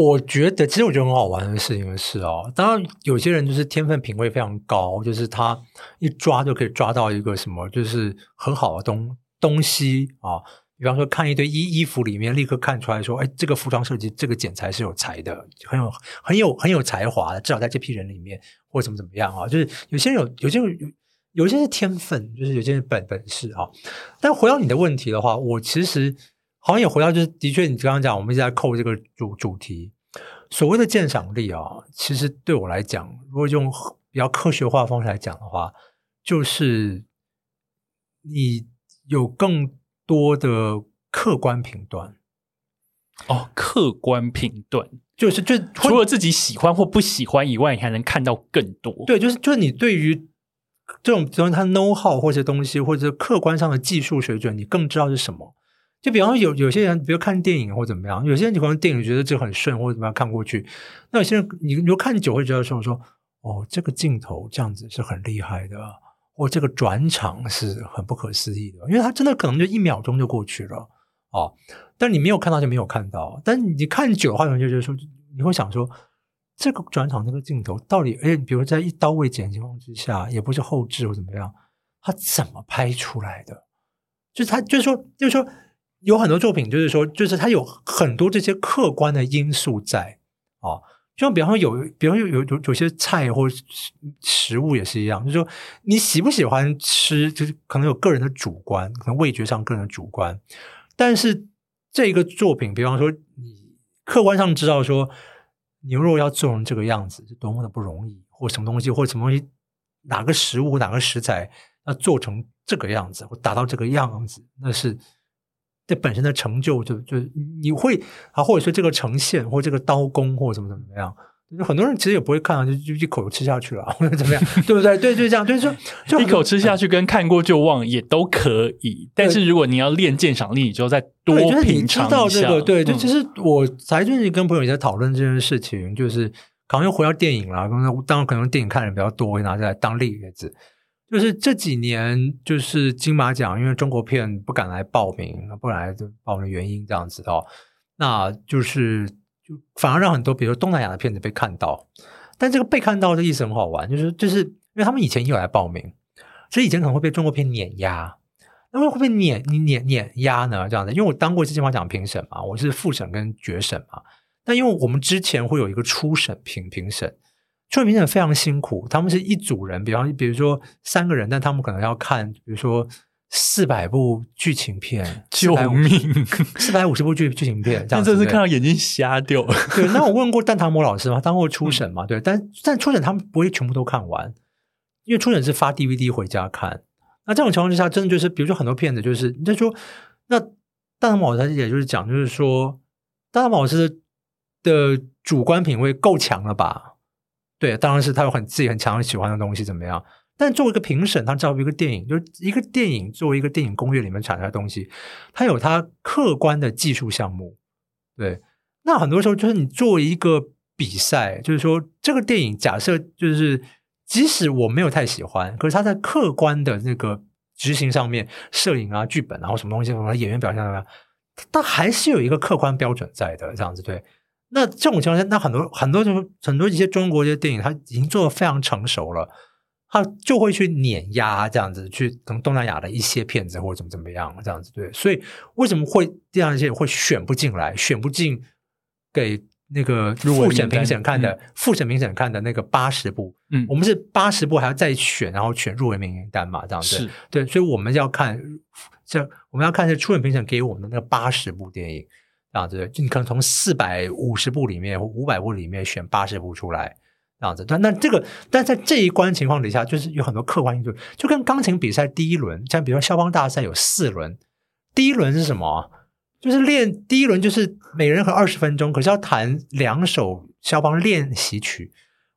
我觉得，其实我觉得很好玩的事情是哦，当然有些人就是天分品味非常高，就是他一抓就可以抓到一个什么，就是很好的东东西啊。比方说，看一堆衣衣服里面，立刻看出来说，哎，这个服装设计，这个剪裁是有才的，很有很有很有才华的，至少在这批人里面，或怎么怎么样啊。就是有些人有，有些人有，有些是天分，就是有些人本本事啊。但回到你的问题的话，我其实。好像也回到，就是的确，你刚刚讲，我们一直在扣这个主主题。所谓的鉴赏力啊，其实对我来讲，如果用比较科学化的方式来讲的话，就是你有更多的客观评断。哦，客观评断就是就除了自己喜欢或不喜欢以外，你还能看到更多。对，就是就是你对于这种，比如它 know how 或者东西，或者客观上的技术水准，你更知道是什么。就比方说有有些人，比如看电影或怎么样，有些人你可能电影觉得这很顺或者怎么样看过去，那有些人你你看久会觉得说我说哦，这个镜头这样子是很厉害的，或这个转场是很不可思议的，因为他真的可能就一秒钟就过去了哦。但你没有看到就没有看到，但你看久的话，就觉得说你会想说这个转场这个镜头到底，哎，比如在一刀未剪的情况之下，也不是后置或怎么样，他怎么拍出来的？就是他就是说就是说。有很多作品，就是说，就是它有很多这些客观的因素在啊，就像比方说有，比方有有有有些菜或食物也是一样，就是说你喜不喜欢吃，就是可能有个人的主观，可能味觉上个人的主观，但是这个作品，比方说你客观上知道说牛肉要做成这个样子是多么的不容易，或什么东西，或什么东西，哪个食物哪个食材要做成这个样子或达到这个样子，那是。这本身的成就，就就你会啊，或者说这个呈现，或这个刀工，或者怎么怎么样，很多人其实也不会看，就就一口吃下去了，或者怎么样，对不对？对，就这样，就是说，就 一口吃下去跟看过就忘也都可以。但是如果你要练鉴赏力，你就再多品尝一下。对，就其实我才最近跟朋友也在讨论这件事情，就是可能又回到电影了。刚才当然可能电影看的比较多，会拿出来当例子。就是这几年就是金马奖，因为中国片不敢来报名，不敢来报名的原因这样子哦，那就是就反而让很多比如说东南亚的片子被看到，但这个被看到的意思很好玩，就是就是因为他们以前也有来报名，所以以前可能会被中国片碾压。那么会不会碾碾碾压呢？这样的，因为我当过一次金马奖评审嘛，我是复审跟决审嘛。但因为我们之前会有一个初审评评审，初审评审非常辛苦，他们是一组人，比方比如说三个人，但他们可能要看，比如说四百部剧情片，救命，四百五十部剧剧情片，这样真是看到眼睛瞎掉。对，那我问过蛋糖魔老师嘛，当过初审嘛，对，但但初审他们不会全部都看完，因为初审是发 DVD 回家看。那这种情况之下，真的就是，比如说很多片子，就是你就说，那蛋糖魔老师也就是讲，就是说，蛋糖魔老师的主观品味够强了吧？对，当然是他有很自己很强喜欢的东西，怎么样？但作为一个评审，他照顾一个电影，就是一个电影作为一个电影工业里面产生的东西，它有它客观的技术项目。对，那很多时候就是你作为一个比赛，就是说这个电影假设就是。即使我没有太喜欢，可是他在客观的那个执行上面，摄影啊、剧本，然后什么东西，什么演员表现怎么样，他还是有一个客观标准在的，这样子对。那这种情况下，那很多很多就是很多一些中国一些电影，它已经做的非常成熟了，它就会去碾压这样子，去从东南亚的一些片子或者怎么怎么样这样子对。所以为什么会这样一些会选不进来，选不进给？那个复审评审看的复审评审看的那个八十部，嗯，我们是八十部还要再选，然后选入围名单嘛，这样子，对，所以我们要看这我们要看是初审评审给我们的那个八十部电影，这样子，就你可能从四百五十部里面或五百部里面选八十部出来，这样子，但那这个但在这一关情况底下，就是有很多客观因素，就跟钢琴比赛第一轮，像比如说肖邦大赛有四轮，第一轮是什么？就是练第一轮，就是每人和二十分钟，可是要弹两首肖邦练习曲。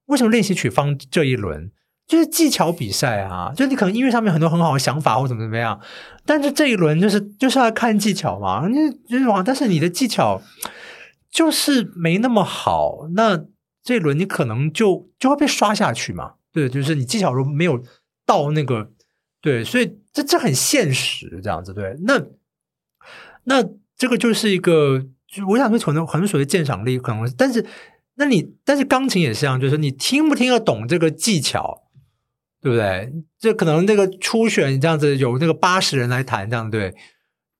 为什么练习曲放这一轮？就是技巧比赛啊！就你可能音乐上面很多很好的想法或怎么怎么样，但是这一轮就是就是要看技巧嘛。你就是，但是你的技巧就是没那么好，那这一轮你可能就就会被刷下去嘛。对，就是你技巧如果没有到那个对，所以这这很现实，这样子对。那那。这个就是一个，我想说，可能很所谓鉴赏力，可能，但是，那你，但是钢琴也是一样，就是你听不听得懂这个技巧，对不对？这可能那个初选这样子有那个八十人来谈，这样对，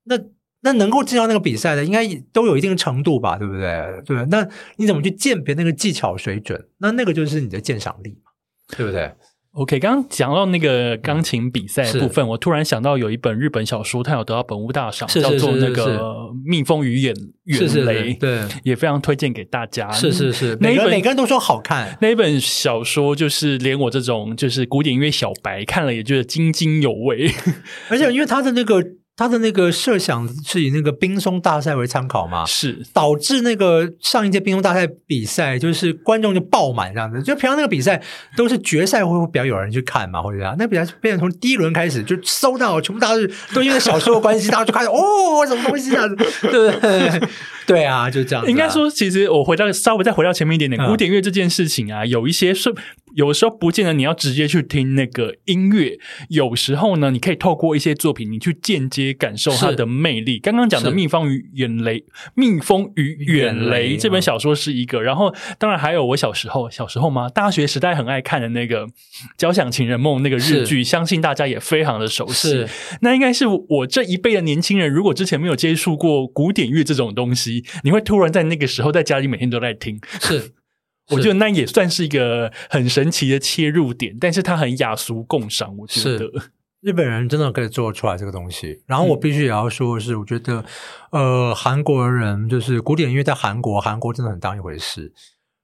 那那能够进到那个比赛的，应该都有一定程度吧，对不对？对，那你怎么去鉴别那个技巧水准？那那个就是你的鉴赏力嘛，对不对？OK，刚刚讲到那个钢琴比赛部分，我突然想到有一本日本小说，它有得到本屋大赏，叫做那个《蜜蜂与远远雷》，对，也非常推荐给大家。是是是，每个每个人都说好看。那一本小说就是连我这种就是古典音乐小白看了也觉得津津有味，而且因为他的那个。他的那个设想是以那个冰松大赛为参考嘛？是导致那个上一届冰松大赛比赛，就是观众就爆满这样子。就平常那个比赛都是决赛会比较有人去看嘛，或者这样。那比赛变成从第一轮开始就收到，全部大家都因为小说的关系，大家就开始哦，什么东西啊？对不对？对啊，就这样。应该说，其实我回到稍微再回到前面一点点，古典乐这件事情啊，有一些是。有时候不见得你要直接去听那个音乐，有时候呢，你可以透过一些作品，你去间接感受它的魅力。刚刚讲的《蜜蜂与远雷》，《蜜蜂与远雷》这本小说是一个，然后当然还有我小时候，小时候吗？大学时代很爱看的那个《交响情人梦》那个日剧，相信大家也非常的熟悉。那应该是我这一辈的年轻人，如果之前没有接触过古典乐这种东西，你会突然在那个时候在家里每天都在听，是。我觉得那也算是一个很神奇的切入点，但是它很雅俗共赏。我觉得日本人真的可以做出来这个东西。然后我必须也要说的是，我觉得呃，韩国人就是古典音乐在韩国，韩国真的很当一回事。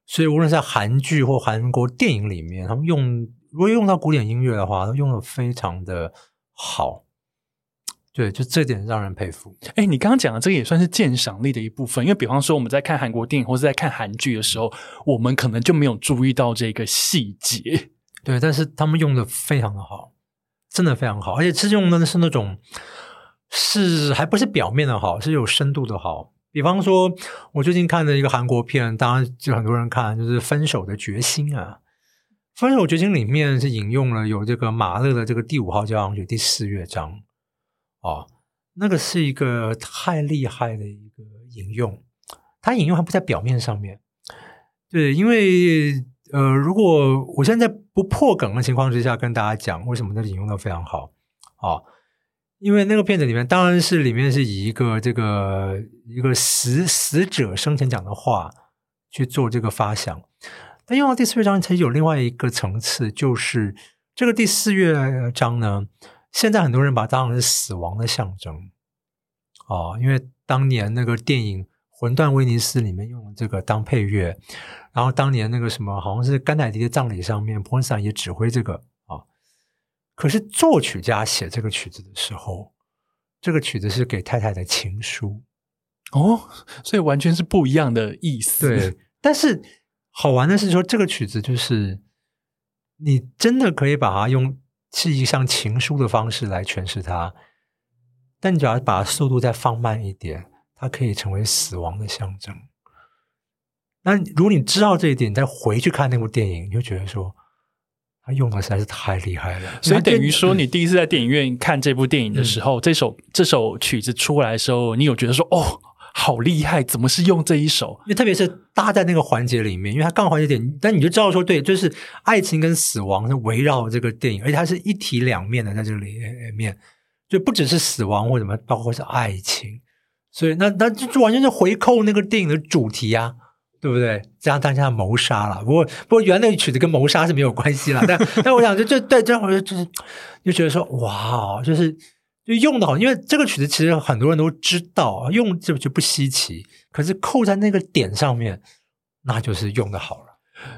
所以无论在韩剧或韩国电影里面，他们用如果用到古典音乐的话，都用的非常的好。对，就这点让人佩服。哎，你刚刚讲的这个也算是鉴赏力的一部分，因为比方说我们在看韩国电影或者在看韩剧的时候，我们可能就没有注意到这个细节。对，但是他们用的非常的好，真的非常好，而且是用的是那种是还不是表面的好，是有深度的好。比方说，我最近看的一个韩国片，当然就很多人看，就是《分手的决心》啊。分手决心》里面是引用了有这个马勒的这个第五号交响曲第四乐章，哦，那个是一个太厉害的一个引用，它引用还不在表面上面，对，因为呃，如果我现在不破梗的情况之下跟大家讲，为什么那引用的非常好啊？因为那个片子里面当然是里面是以一个这个一个死死者生前讲的话去做这个发想，但用到第四乐章其实有另外一个层次，就是这个第四乐章呢，现在很多人把它当成是死亡的象征哦，因为当年那个电影《魂断威尼斯》里面用这个当配乐，然后当年那个什么好像是甘乃迪的葬礼上面，普恩斯坦也指挥这个啊。可是作曲家写这个曲子的时候，这个曲子是给太太的情书哦，所以完全是不一样的意思。对，但是好玩的是说，这个曲子就是你真的可以把它用是一像情书的方式来诠释它，但你只要把速度再放慢一点，它可以成为死亡的象征。那如果你知道这一点，你再回去看那部电影，你就觉得说。他用的实在是太厉害了，所以等于说，你第一次在电影院看这部电影的时候，这首这首曲子出来的时候，你有觉得说，哦，好厉害，怎么是用这一首？因为特别是搭在那个环节里面，因为它刚好环节点，但你就知道说，对，就是爱情跟死亡是围绕这个电影，而且它是一体两面的，在这里面就不只是死亡或什么，包括是爱情，所以那那就完全是回扣那个电影的主题啊。对不对？这样大家谋杀了。不过，不过原来曲子跟谋杀是没有关系了。但 但我想，就就对，这样我就就是就觉得说，哇，就是就用的好，因为这个曲子其实很多人都知道，用就就不稀奇。可是扣在那个点上面，那就是用的好了。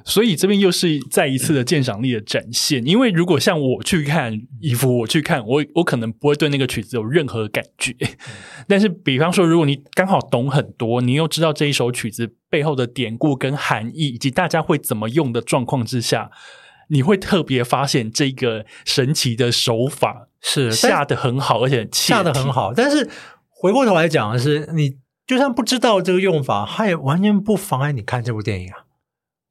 所以这边又是再一次的鉴赏力的展现。因为如果像我去看衣服，我去看我，我可能不会对那个曲子有任何感觉。但是，比方说，如果你刚好懂很多，你又知道这一首曲子背后的典故跟含义，以及大家会怎么用的状况之下，你会特别发现这个神奇的手法是下的很好，而且下的很好。但是回过头来讲的是，你就算不知道这个用法，它也完全不妨碍你看这部电影啊。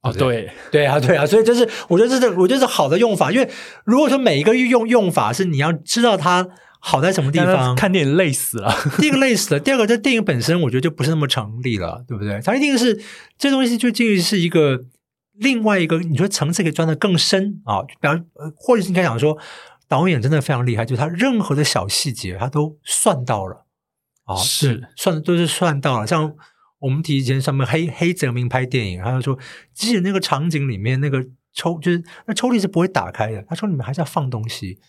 哦，对，对啊，对啊，所以就是我觉得这是我觉得是好的用法，因为如果说每一个用用法是你要知道它好在什么地方，看电影累死了。第一个累死了，第二个这电影本身我觉得就不是那么成立了，对不对？它一定是这东西就进于是一个另外一个，你说层次可以钻得更深啊。比方，或者是应该讲说，导演真的非常厉害，就是他任何的小细节他都算到了。啊，是。算都是算到了，像。我们提前上面黑黑泽明拍电影，他就说，即使那个场景里面那个抽，就是那抽屉是不会打开的，他说你们还是要放东西。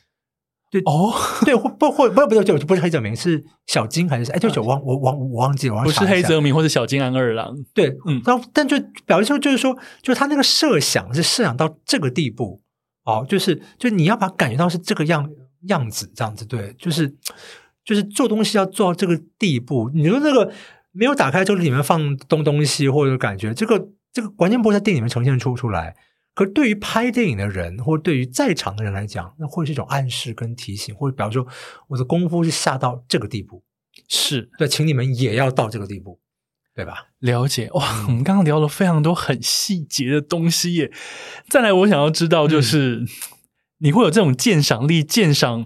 对哦，对，不不不不不就不是黑泽明，是小金还是？哎，对，我忘我忘我忘记了，不是黑泽明或者小金安二郎。对，嗯，然后但就表示就是说，就是他那个设想是设想到这个地步，哦，就是就你要把感觉到是这个样样子这样子，对，就是就是做东西要做到这个地步，你说那个。没有打开就是里面放东东西或者感觉，这个这个完全不会在电影里面呈现出出来。可对于拍电影的人或对于在场的人来讲，那会是一种暗示跟提醒，或者比方说我的功夫是下到这个地步，是对，请你们也要到这个地步，对吧？了解哇，我们刚刚聊了非常多很细节的东西耶。再来，我想要知道就是。你会有这种鉴赏力鉴赏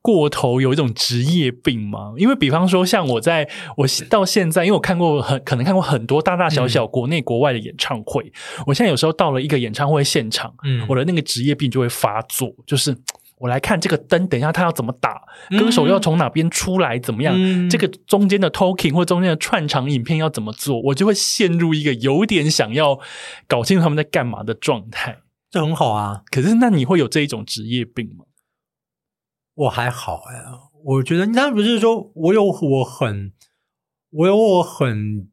过头，有一种职业病吗？因为比方说，像我在我到现在，因为我看过很可能看过很多大大小小国内国外的演唱会，我现在有时候到了一个演唱会现场，嗯，我的那个职业病就会发作，就是我来看这个灯，等一下他要怎么打，歌手要从哪边出来，怎么样，这个中间的 talking 或中间的串场影片要怎么做，我就会陷入一个有点想要搞清楚他们在干嘛的状态。这很好啊，可是那你会有这一种职业病吗？我还好哎，我觉得你刚不是说我有我很，我有我很，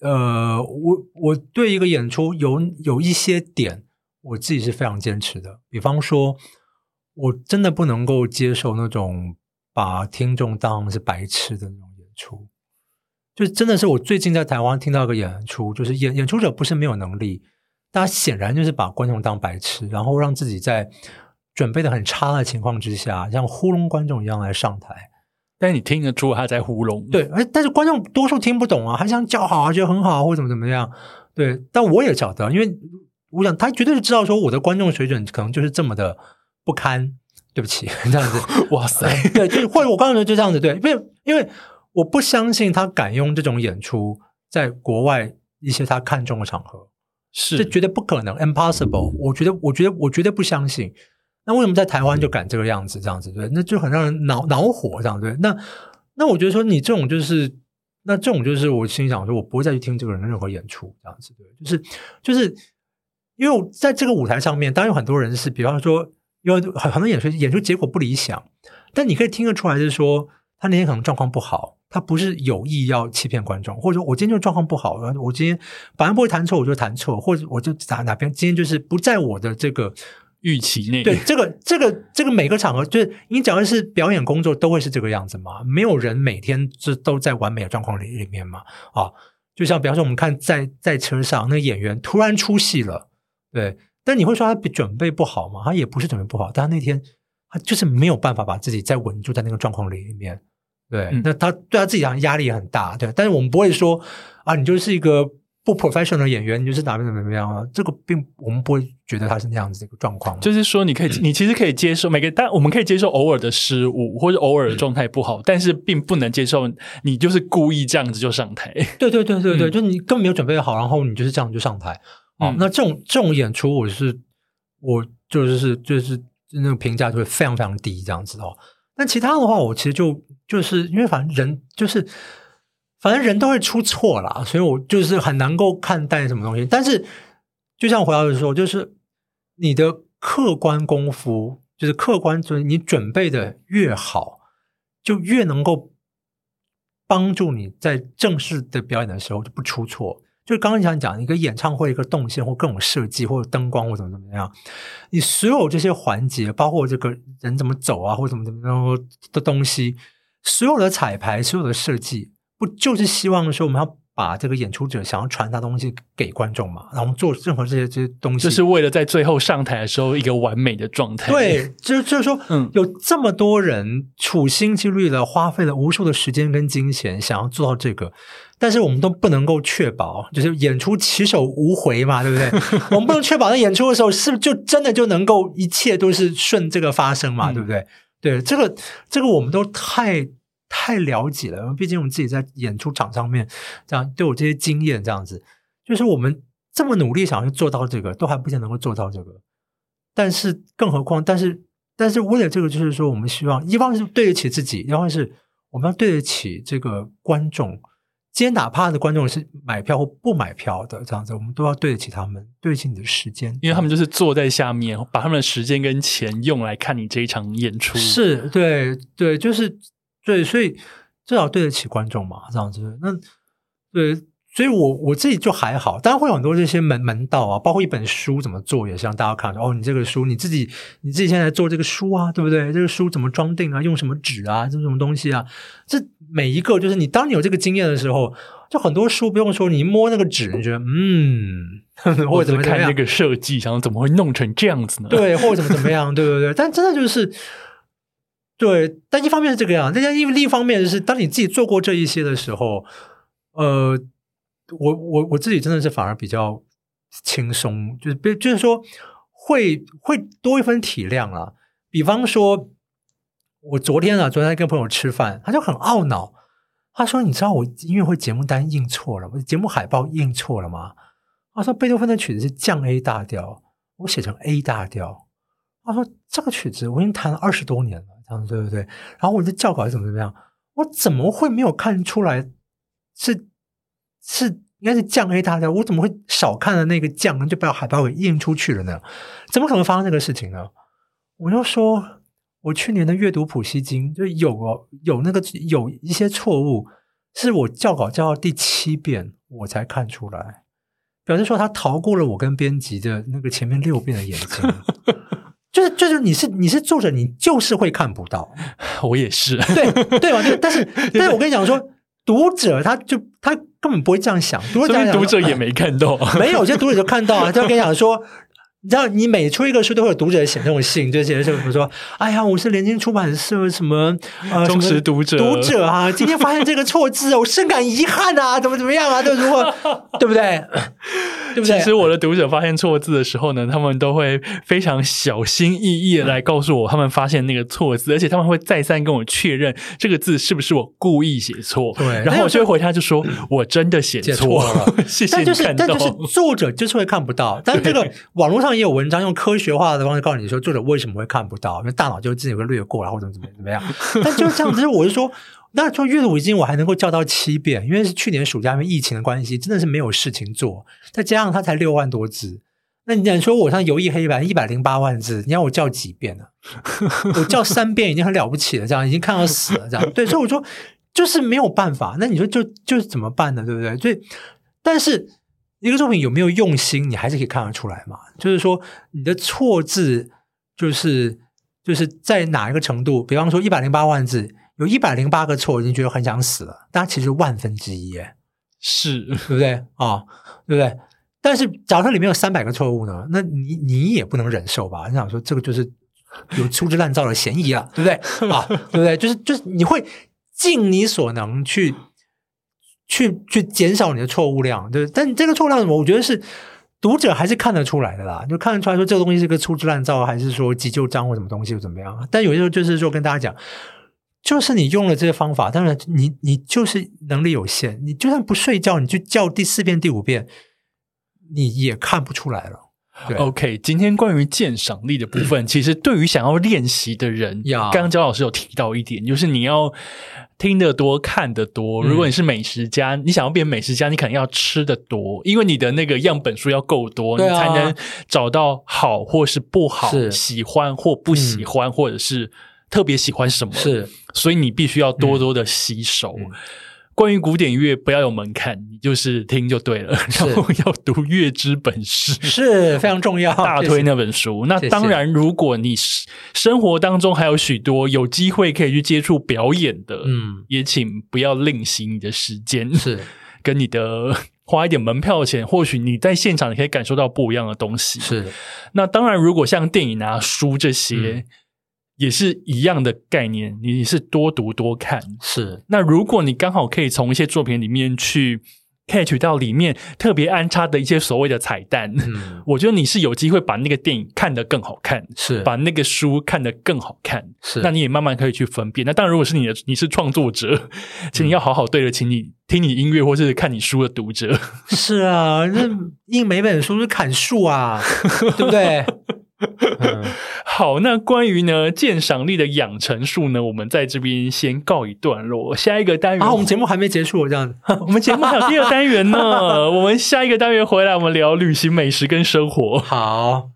呃，我我对一个演出有有一些点，我自己是非常坚持的。比方说，我真的不能够接受那种把听众当是白痴的那种演出，就真的是我最近在台湾听到一个演出，就是演演出者不是没有能力。大家显然就是把观众当白痴，然后让自己在准备的很差的情况之下，像糊弄观众一样来上台。但是你听得出他在糊弄，对，哎，但是观众多数听不懂啊，还想叫好啊，觉得很好或者怎么怎么样。对，但我也晓得，因为我想他绝对是知道说我的观众水准可能就是这么的不堪。对不起，这样子，哇塞，对，就是或者我刚才说就这样子，对，因为因为我不相信他敢用这种演出在国外一些他看中的场合，是这是绝对不可能，impossible。我觉得，我觉得，我绝对不相信。那为什么在台湾就敢这个样子，这样子对？那就很让人恼恼火，这样对？那那我觉得说你这种就是，那这种就是我心想说，我不会再去听这个人的任何演出，这样子对？就是就是因为我在这个舞台上面，当然有很多人是，比方说，因为很很多演出演出结果不理想，但你可以听得出来，就是说他那天可能状况不好，他不是有意要欺骗观众，或者说我今天就状况不好，我今天反正不会弹错，我就弹错，或者我就哪哪边今天就是不在我的这个预期内，对这个这个这个每个场合，就是你只要是表演工作都会是这个样子嘛？没有人每天这都在完美的状况里里面嘛？啊，就像比方说我们看在在车上那个演员突然出戏了，对，但你会说他准备不好吗？他也不是准备不好，但他那天他就是没有办法把自己再稳住在那个状况里里面。对，嗯那他对他自己好像压力也很大，对。但是我们不会说啊，你就是一个不 professional 的演员，你就是哪边怎么怎么样啊？这个并我们不会觉得他是那样子的一个状况。就是说，你可以，你其实可以接受每个，但我们可以接受偶尔的失误或者偶尔的状态不好，但是并不能接受你就是故意这样子就上台。对对对对对，嗯就是你根本没有准备好，然后你就是这样就上台。那这种这种演出，我是我就是是就是那个评价就会非常非常低这样子哦。但其他的话，我其实就就是因为反正人就是反正人都会出错啦，所以我就是很难够看待什么东西。但是就像回到的说，就是你的客观功夫，就是客观，就是你准备的越好，就越能够帮助你在正式的表演的时候就不出错。就刚刚想讲一个演唱会一个动线或各种设计或者灯光或怎么怎么样，你所有这些环节，包括这个人怎么走啊或怎么怎么样的东西，所有的彩排、所有的设计，不就是希望说我们要把这个演出者想要传达东西给观众嘛？然后做任何这些这些东西，就是为了在最后上台的时候一个完美的状态。，对，就就是说，嗯有这么多人处心积虑的花费了无数的时间跟金钱，想要做到这个，但是我们都不能够确保，就是演出起手无回嘛，对不对？我们不能确保在演出的时候是不是就真的就能够一切都是顺这个发生嘛，嗯对不对？对，这个这个我们都太太了解了，毕竟我们自己在演出场上面这样都有这些经验，这样子，就是我们这么努力想要去做到这个，都还不见得能够做到这个。但是，更何况，但是，但是为了这个，就是说，我们希望一方面是对得起自己，一方是我们要对得起这个观众。今天哪怕的观众是买票或不买票的，这样子，我们都要对得起他们，对得起你的时间，因为他们就是坐在下面，把他们的时间跟钱用来看你这一场演出。是对对，就是对，所以至少对得起观众嘛，这样子。那对，所以我我自己就还好，当然会有很多这些门门道啊，包括一本书怎么做，也是让大家看哦，你这个书你自己你自己现在做这个书啊，对不对？这个书怎么装订啊？用什么纸啊？这什么东西啊？这每一个就是你当你有这个经验的时候，就很多书不用说，你一摸那个纸，你觉得嗯，或或者者怎么看那，个设计，想怎么会弄成这样子呢？，对，或者怎么怎么样，对对对。但真的就是，对，但一方面是这个样，但另另一方面就是，当你自己做过这一些的时候，呃，我我我自己真的是反而比较轻松，就是别就是说会会多一分体谅啊。比方说，我昨天啊，昨天跟朋友吃饭，他就很懊恼，他说：“你知道我音乐会节目单印错了，我节目海报印错了吗？”他说：“贝多芬的曲子是降 A 大调，我写成 A 大调。”他说：“这个曲子我已经弹了二十多年了，这样对不对？然后我的教稿怎么怎么样，我怎么会没有看出来是是应该是降 A 大调？我怎么会少看了那个降，就把海报给印出去了呢？怎么可能发生这个事情呢？”我就说，我去年的阅读普希金就有哦，有那个有一些错误，是我校稿校到第七遍我才看出来，表示说他逃过了我跟编辑的那个前面六遍的眼睛。就是就是你是你是作者，你就是会看不到，我也是。对对吧？对但是 但是我跟你讲说，读者他就他根本不会这样想，读者这样想读者也没看到，没有，这读者就看到啊，他就跟你讲说，你知道，你每出一个书都会有读者写这种信，就写的是比如说，哎呀，我是联经出版社什么呃忠实读者读者啊，今天发现这个错字，我深感遗憾啊，怎么怎么样啊，对如果 对不对？对不对？其实我的读者发现错字的时候呢，他们都会非常小心翼翼的来告诉我，他们发现那个错字，而且他们会再三跟我确认这个字是不是我故意写错。对然后我就会回他，就说我真的写写错错了 谢谢但就是你看到。但就是作者就是会看不到，但这个网络上也有文章用科学化的方式告诉你说作者为什么会看不到，因为大脑就自己会略过，然后怎么怎么怎么样。但就是这样子，我是说，那做阅读已经我还能够叫到七遍，因为是去年暑假因为疫情的关系，真的是没有事情做，再加上它才六万多字。那你讲说我像游艺黑白一百零八万字，你要我叫几遍呢、我叫三遍已经很了不起了，这样已经看到死了，这样 对，所以我说就是没有办法。那你说就就是怎么办呢？对不对？所以，但是一个作品有没有用心，你还是可以看得出来嘛。就是说你的错字，就是就是在哪一个程度，比方说一百零八万字，有一百零八个错，已经觉得很想死了，但它其实万分之一耶。是对不对啊？对不对？但是假设里面有三百个错误呢，那你你也不能忍受吧？你想说这个就是有粗制滥造的嫌疑了，对不对？啊，对不对？就是就是你会尽你所能去去去减少你的错误量，对。但这个错误量什么？我觉得是读者还是看得出来的啦，就看得出来说这个东西是个粗制滥造，还是说急救章或什么东西或怎么样。但有些时候就是说跟大家讲。就是你用了这些方法，当然你你就是能力有限，你就算不睡觉，你就叫第四遍、第五遍，你也看不出来了。对。OK，今天关于鉴赏力的部分，其实对于想要练习的人，呀刚刚焦老师有提到一点，就是你要听得多、看得多。嗯。如果你是美食家，你想要变美食家，你可能要吃的多，因为你的那个样本数要够多，啊。你才能找到好或是不好，喜欢或不喜欢，或者是特别喜欢什么。是。所以你必须要多多的吸收。嗯关于古典乐，不要有门槛，你就是听就对了。然后要读《乐之本事》，是非常重要，大推那本书。那当然，如果你是生活当中还有许多有机会可以去接触表演的，嗯。也请不要吝惜你的时间，是。跟你的花一点门票钱，或许你在现场你可以感受到不一样的东西。是。那当然，如果像电影啊、书这些，嗯也是一样的概念，你是多读多看。是那如果你刚好可以从一些作品里面去 catch 到里面特别安插的一些所谓的彩蛋，嗯我觉得你是有机会把那个电影看得更好看，是把那个书看得更好看。是那你也慢慢可以去分辨。那当然，如果是你的你是创作者，请你要好好对得起你听你音乐或是看你书的读者。是啊，那印每本书是砍树啊，对不对？嗯 好，那关于呢鉴赏力的养成术呢，我们在这边先告一段落。下一个单元，啊，我们节目还没结束，这样 我们节目还有第二单元呢。我们下一个单元回来，我们聊旅行、美食跟生活。好。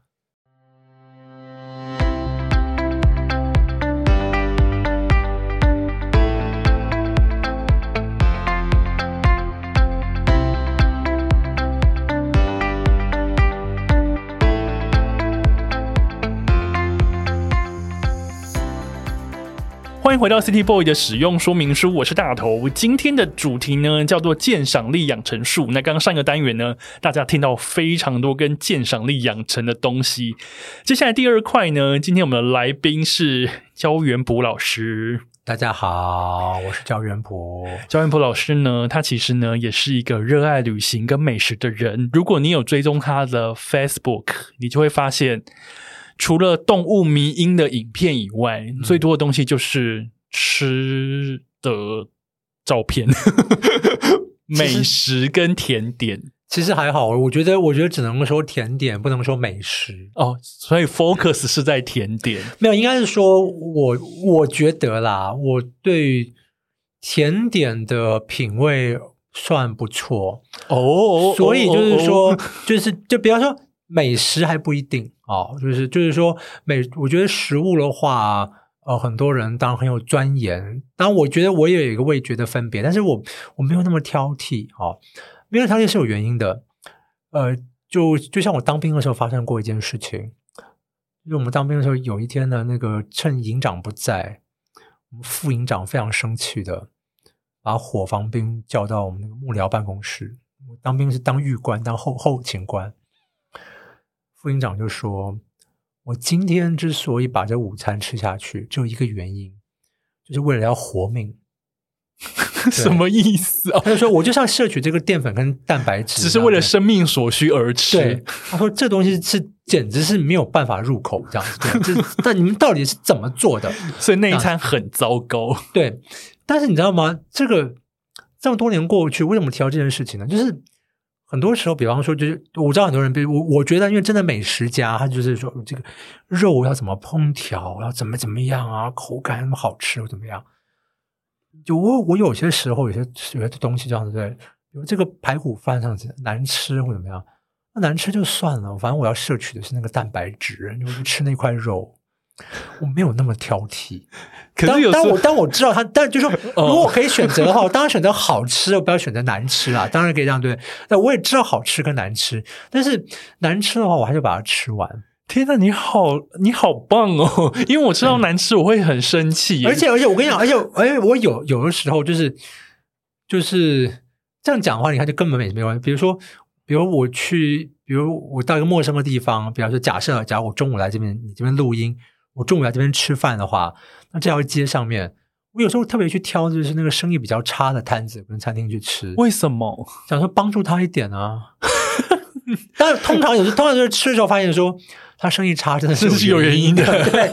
迎回到 City Boy 的使用说明书，我是大头。今天的主题呢叫做鉴赏力养成术。那刚刚上一个单元呢，大家听到非常多跟鉴赏力养成的东西。接下来第二块呢，今天我们的来宾是焦元溥老师。大家好，我是焦元溥。焦元溥老师呢，他其实呢也是一个热爱旅行跟美食的人。如果你有追踪他的 Facebook，你就会发现，除了动物迷因的影片以外，最多的东西就是吃的照片、美食跟甜点。其实还好，我觉得，我觉得只能说甜点，不能说美食。哦，所以 focus 是在甜点。没有，应该是说我我觉得啦，我对甜点的品味算不错，哦，所以就是哦，说，哦 就是就比方说美食还不一定哦，就是就是说美，我觉得食物的话。呃，很多人当然很有钻研，当然我觉得我也有一个味觉的分别，但是我我没有那么挑剔哦，没有挑剔是有原因的。呃，就就像我当兵的时候发生过一件事情，就是我们当兵的时候，有一天呢，那个趁营长不在，我们副营长非常生气的把伙房兵叫到我们那个幕僚办公室。我当兵是当狱官，当后后勤官。副副营长就说：“我今天之所以把这午餐吃下去，只有一个原因，就是为了要活命。”什么意思啊？他就说：“我就是要摄取这个淀粉跟蛋白质，只是为了生命所需而吃。”对，他说：“这东西是简直是没有办法入口，这样子。对这 但你们到底是怎么做的？所以那一餐很糟糕。对，但是你知道吗？这个这么多年过去，为什么提到这件事情呢？就是很多时候，比方说，就是我知道很多人，比如我，我觉得，因为真的美食家，他就是说，这个肉要怎么烹调，要怎么怎么样啊，口感那么好吃，怎么样？就我我有些时候有些有些东西这样子对，比如这个排骨饭这样子难吃或怎么样，那难吃就算了，反正我要摄取的是那个蛋白质，就是吃那块肉。我没有那么挑剔，可是当当我当我知道他，但就是说，如果我可以选择的话，我当然选择好吃，我不要选择难吃啦。当然可以这样对，那我也知道好吃跟难吃，但是难吃的话，我还是把它吃完。天呐，你好，你好棒哦！因为我知道难吃，我会很生气耶。而且而且我跟你讲，而且而且我有有的时候就是就是这样讲的话，你看就根本没没关系。比如说，比如我去，比如我到一个陌生的地方，比方说假设，假如我中午来这边，你这边录音，我中午来这边吃饭的话，那这条街上面，我有时候特别去挑，就是那个生意比较差的摊子跟餐厅去吃，为什么？想说帮助他一点啊。但是通常有时通常就是吃的时候发现说他生意差，真的是是有原因的对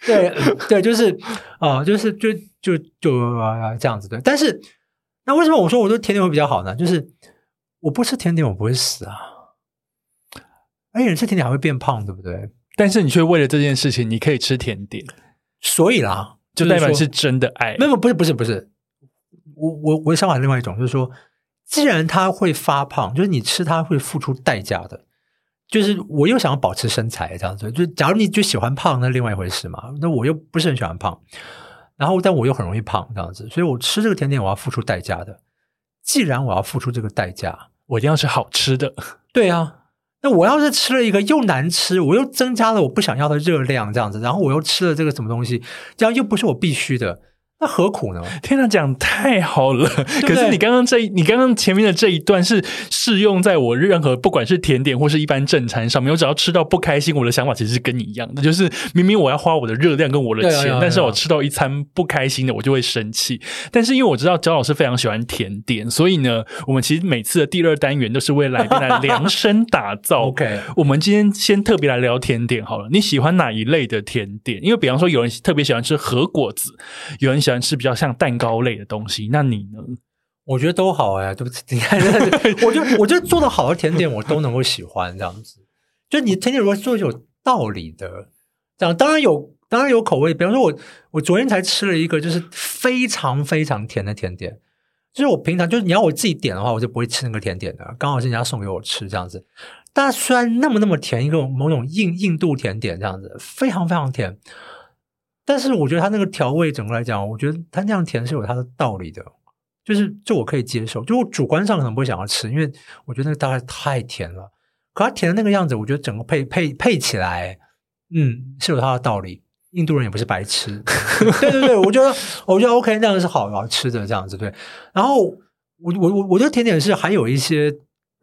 对对，就是啊、就是就就就、呃这样子的。但是那为什么我说我说甜点会比较好呢？就是我不吃甜点，我不会死啊。而且你吃甜点还会变胖，对不对？但是你却为了这件事情，你可以吃甜点，所以啦，就代表是真的爱。没有，不是，不是，不是。我我我的想法是另外一种，就是说，既然它会发胖，就是你吃它会付出代价的。就是我又想要保持身材这样子，就假如你就喜欢胖，那另外一回事嘛。那我又不是很喜欢胖，然后但我又很容易胖这样子，所以我吃这个甜点我要付出代价的。既然我要付出这个代价，我一定要吃好吃的。对啊，那我要是吃了一个又难吃，我又增加了我不想要的热量这样子，然后我又吃了这个什么东西，这样又不是我必须的，那何苦呢？天呐，讲太好了！对可是你刚刚这一，你刚刚前面的这一段是适用在我任何不管是甜点或是一般正餐上面，我只要吃到不开心，我的想法其实是跟你一样的，就是明明我要花我的热量跟我的钱，但是我吃到一餐不开心的，我就会生气。但是因为我知道焦老师非常喜欢甜点，所以呢，我们其实每次的第二单元都是为来宾来量身打造。OK 我们今天先特别来聊甜点好了。你喜欢哪一类的甜点？因为比方说有人特别喜欢吃核果子，有人喜欢吃比较像蛋糕类的东西。那你呢？我觉得都好哎，对不起，你看，我觉得我觉得做的好的甜点我都能够喜欢这样子。就你甜点如果做的有道理的，这样当然有，当然有口味。比方说我我昨天才吃了一个就是非常非常甜的甜点，就是我平常就是你要我自己点的话，我就不会吃那个甜点的，刚好是人家送给我吃这样子。但虽然那么那么甜，一个某种印印度甜点这样子，非常非常甜。但是我觉得它那个调味整个来讲，我觉得它那样甜是有它的道理的。就是这我可以接受，就我主观上可能不会想要吃，因为我觉得那个大概太甜了。可它甜的那个样子，我觉得整个配配配起来，嗯，是有它的道理。印度人也不是白痴，对对对，我觉得我觉得 OK，那样是好好吃的这样子对。然后我我我我觉得甜点是还有一些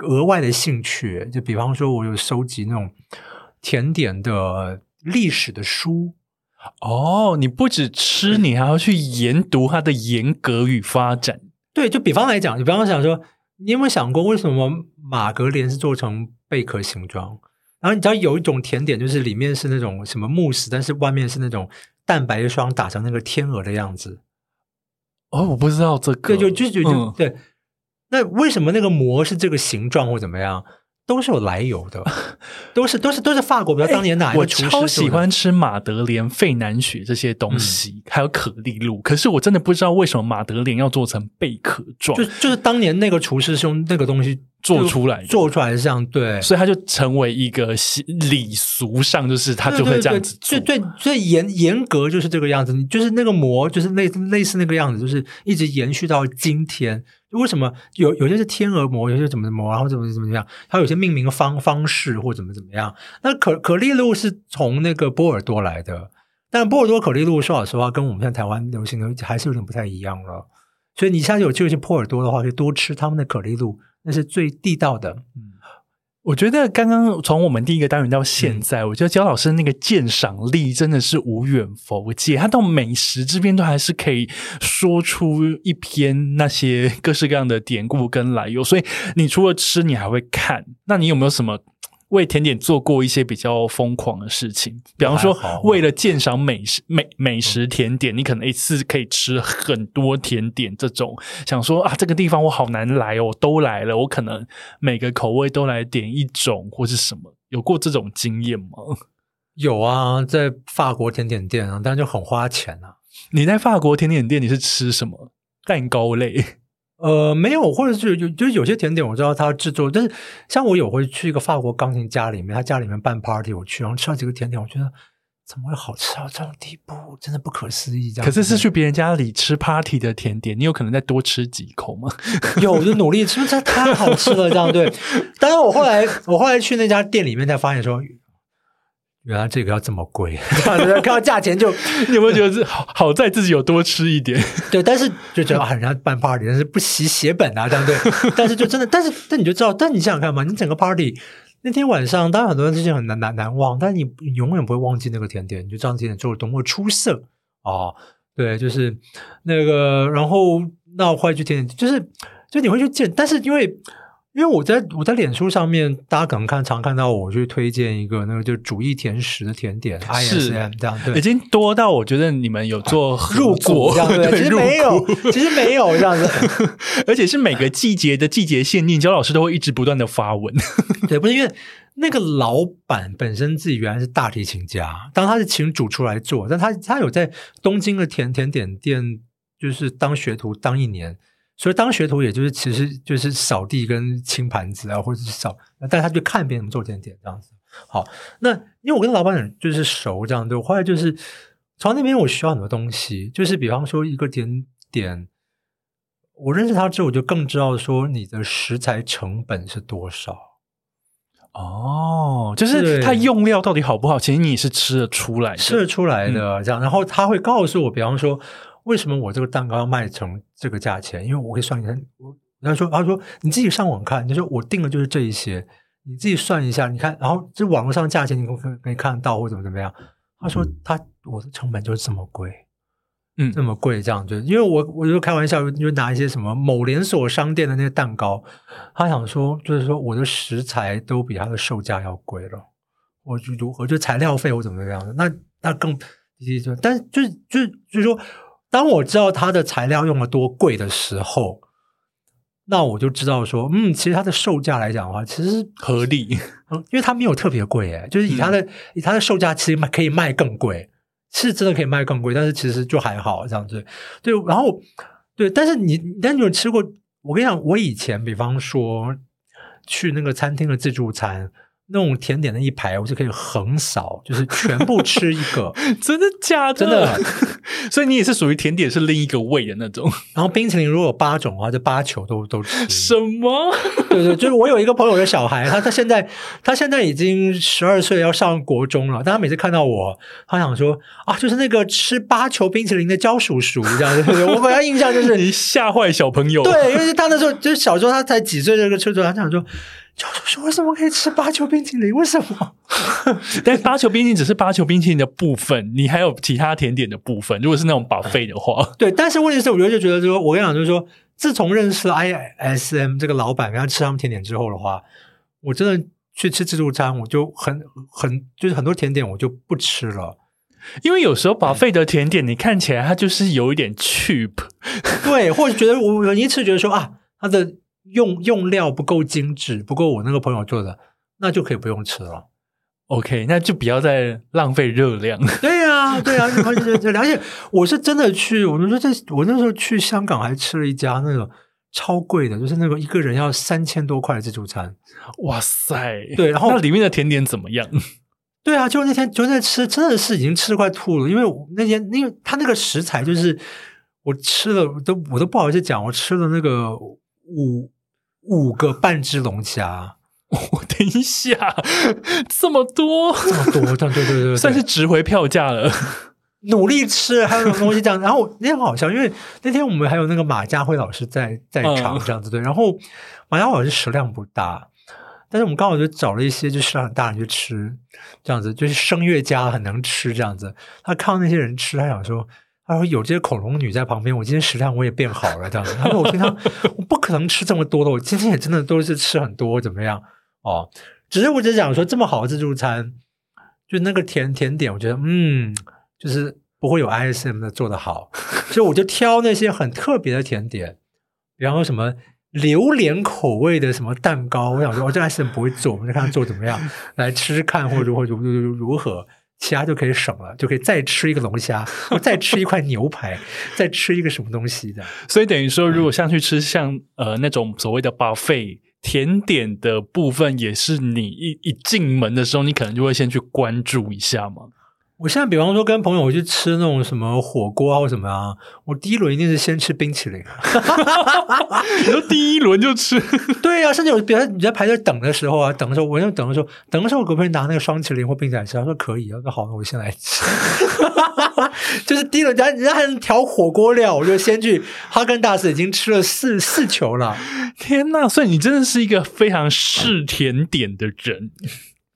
额外的兴趣，就比方说我有收集那种甜点的历史的书，哦，你不止吃，你还要去研读它的严格与发展。对，就比方来讲，你比方想说，你有没有想过为什么马格莲是做成贝壳形状？然后你知道有一种甜点，就是里面是那种什么慕斯，但是外面是那种蛋白霜打成那个天鹅的样子。哦，我不知道这个，对，就就就就、嗯对。那为什么那个膜是这个形状或怎么样，都是有来由的，都是都是都是法国，比如当年哪一我个厨师超喜欢吃马德莲、费南雪这些东西，还有可丽露。可是我真的不知道为什么马德莲要做成贝壳状就就是当年那个厨师是用那个东西做出来做出来是这样，对，所以它就成为一个习礼俗上，就是他就会这样子做。对对对，所以严严格就是这个样子，你就是那个膜，就是类类似那个样子，就是一直延续到今天。为什么有有些是天鹅膜，有些怎么怎么，然后怎么怎么样，它有些命名方方式或怎么怎么样。那可可丽露是从那个波尔多来的，但波尔多可丽露说老实话，跟我们现在台湾流行的还是有点不太一样了。所以你下次有机会去波尔多的话，可以多吃他们的可丽露，那是最地道的。嗯我觉得刚刚从我们第一个单元到现在，我觉得焦老师那个鉴赏力真的是无远弗届。他到美食这边都还是可以说出一篇那些各式各样的典故跟来由。所以你除了吃，你还会看。那你有没有什么为甜点做过一些比较疯狂的事情？比方说，为了鉴赏美食美美食甜点，你可能一次可以吃很多甜点。这种想说啊，这个地方我好难来哦，都来了，我可能每个口味都来点一种或是什么，有过这种经验吗？有啊，在法国甜点店啊，但就很花钱啊。你在法国甜点店你是吃什么蛋糕类？呃，没有，或者是有，就是有些甜点我知道它制作，但是像我有回去一个法国钢琴家里面，他家里面办 party，我去，然后吃了几个甜点，我觉得怎么会好吃到这种地步，真的不可思议。这样，可是是去别人家里吃 party 的甜点，你有可能再多吃几口吗？有，就努力吃，这太好吃了，这样对。当然，我后来我后来去那家店里面才发现说。原来这个要这么贵，看到价钱就你有没有觉得是好好在自己有多吃一点？对，但是就觉得啊，人家办 party 但是不惜血本啊，这样对。但是就真的，但是但你就知道，但你想想看嘛，你整个 party 那天晚上，当然很多人事情很难难难忘，但你永远不会忘记那个甜点，你就这样甜点做的多么出色哦！对，就是那个，然后那我会去甜点，就是就你会去见，但是因为。因为我在我在脸书上面，大家可能看常看到我去推荐一个那个就主义甜食的甜点，ISM 这样，对，已经多到我觉得你们有做入股这样，对，其实没有，其实没有这样子，而且是每个季节的季节限定，焦老师都会一直不断的发文，对，不是因为那个老板本身自己原来是大提琴家，当他是请主出来做，但他他有在东京的甜甜点店就是当学徒当一年。所以当学徒，也就是其实就是扫地跟清盘子啊，或者是扫，但他就看别人怎么做甜点这样子。好，那因为我跟老板就是熟这样，对，后来就是从那边我需要很多东西，就是比方说一个甜点，我认识他之后，我就更知道说你的食材成本是多少。哦，就是他用料到底好不好，其实你是吃得出来，吃得出来的这样。然后他会告诉我，比方说。为什么我这个蛋糕要卖成这个价钱？因为我可以算一下，我他说他说你自己上网看，你说我定的就是这一些，你自己算一下，你看，然后这网络上价钱你可可可以看得到或怎么怎么样？他说他我的成本就是这么贵，嗯，这么贵这样就因为我我就开玩笑，就拿一些什么某连锁商店的那些蛋糕，他想说就是说我的食材都比它的售价要贵了，我就如何就材料费我怎么样的，那那更就但就是就是就是说。当我知道它的材料用了多贵的时候，那我就知道说，嗯，其实它的售价来讲的话，其实合理，嗯，因为它没有特别贵，哎，就是以它的以它的售价，其实卖可以卖更贵，是真的可以卖更贵，但是其实就还好这样子，对，然后对，但是你，但你有吃过？我跟你讲，我以前比方说去那个餐厅的自助餐。那种甜点的一排，我就可以横扫，就是全部吃一个，真的假的？真的，所以你也是属于甜点是另一个味的那种。然后冰淇淋如果有八种的话，就八球都都吃。什么？对对，就是我有一个朋友的小孩，他他现在他现在已经十二岁，要上国中了。但他每次看到我，他想说啊，就是那个吃八球冰淇淋的焦叔叔这样子。我本来印象就是你吓坏小朋友。对，因为他那时候就是小时候，他才几岁，这个车主他想说。教授说：“为什么可以吃八球冰淇淋？为什么？但八球冰淇淋只是八球冰淇淋的部分，你还有其他甜点的部分。如果是那种保费的话，对。但是问题是，我觉得就觉得说，我跟你讲，就是说，自从认识 ISM 这个老板，跟他吃他们甜点之后的话，我真的去吃自助餐，我就很很就是很多甜点我就不吃了，因为有时候保费的甜点，你看起来它就是有一点 cheap，对，或者觉得我一次觉得说啊，它的。用用料不够精致，不够我那个朋友做的，那就可以不用吃了。OK，那就不要再浪费热量。对呀，对呀，而且而且我是真的去，我们说这我那时候去香港还吃了一家那个超贵的，就是那个一个人要三千多块的自助餐。哇塞！对，然后那里面的甜点怎么样？对啊，就那天就在吃，真的是已经吃快吐了，因为那天因为他那个食材就是我吃了都我都不好意思讲，我吃了那个五。五个半只龙虾，我等一下，这么多，这么多，对对对对，算是值回票价了。努力吃，还有什么东西这样。然后那天好笑，因为那天我们还有那个马家辉老师在在场这样子对。然后马家辉老师食量不大，但是我们刚好就找了一些就食量很大人去吃，这样子就是声乐家很能吃这样子。他看到那些人吃，他想说，他说有这些恐龙女在旁边，我今天食量我也变好了这样子。他说我平常我不可能吃这么多的，我今天也真的都是吃很多，怎么样？哦，只是我只想说，这么好的自助餐，就那个甜甜点，我觉得嗯，就是不会有 ISM 的做的好，所以我就挑那些很特别的甜点，然后什么。榴莲口味的什么蛋糕？我想说，我这 S M 不会做，我们就看他做怎么样，来吃吃看，或者或者如如如何，其他就可以省了，就可以再吃一个龙虾，再吃一块牛排，再吃一个什么东西的。所以等于说，如果像去吃像呃那种所谓的 buffet 甜点的部分，也是你一一进门的时候，你可能就会先去关注一下嘛。我现在比方说跟朋友去吃那种什么火锅啊或什么啊，我第一轮一定是先吃冰淇淋。你说第一轮就吃？对呀，甚至有比如你在排队等的时候啊，等的时候，我就等的时候，等的时候，我可不可以拿那个双淇淋或冰淇淋吃？他说可以。啊，那好，那我先来吃。就是第一轮，人家人家还能调火锅料，我就先去哈根达斯已经吃了四四球了。天呐！所以你真的是一个非常嗜甜点的人。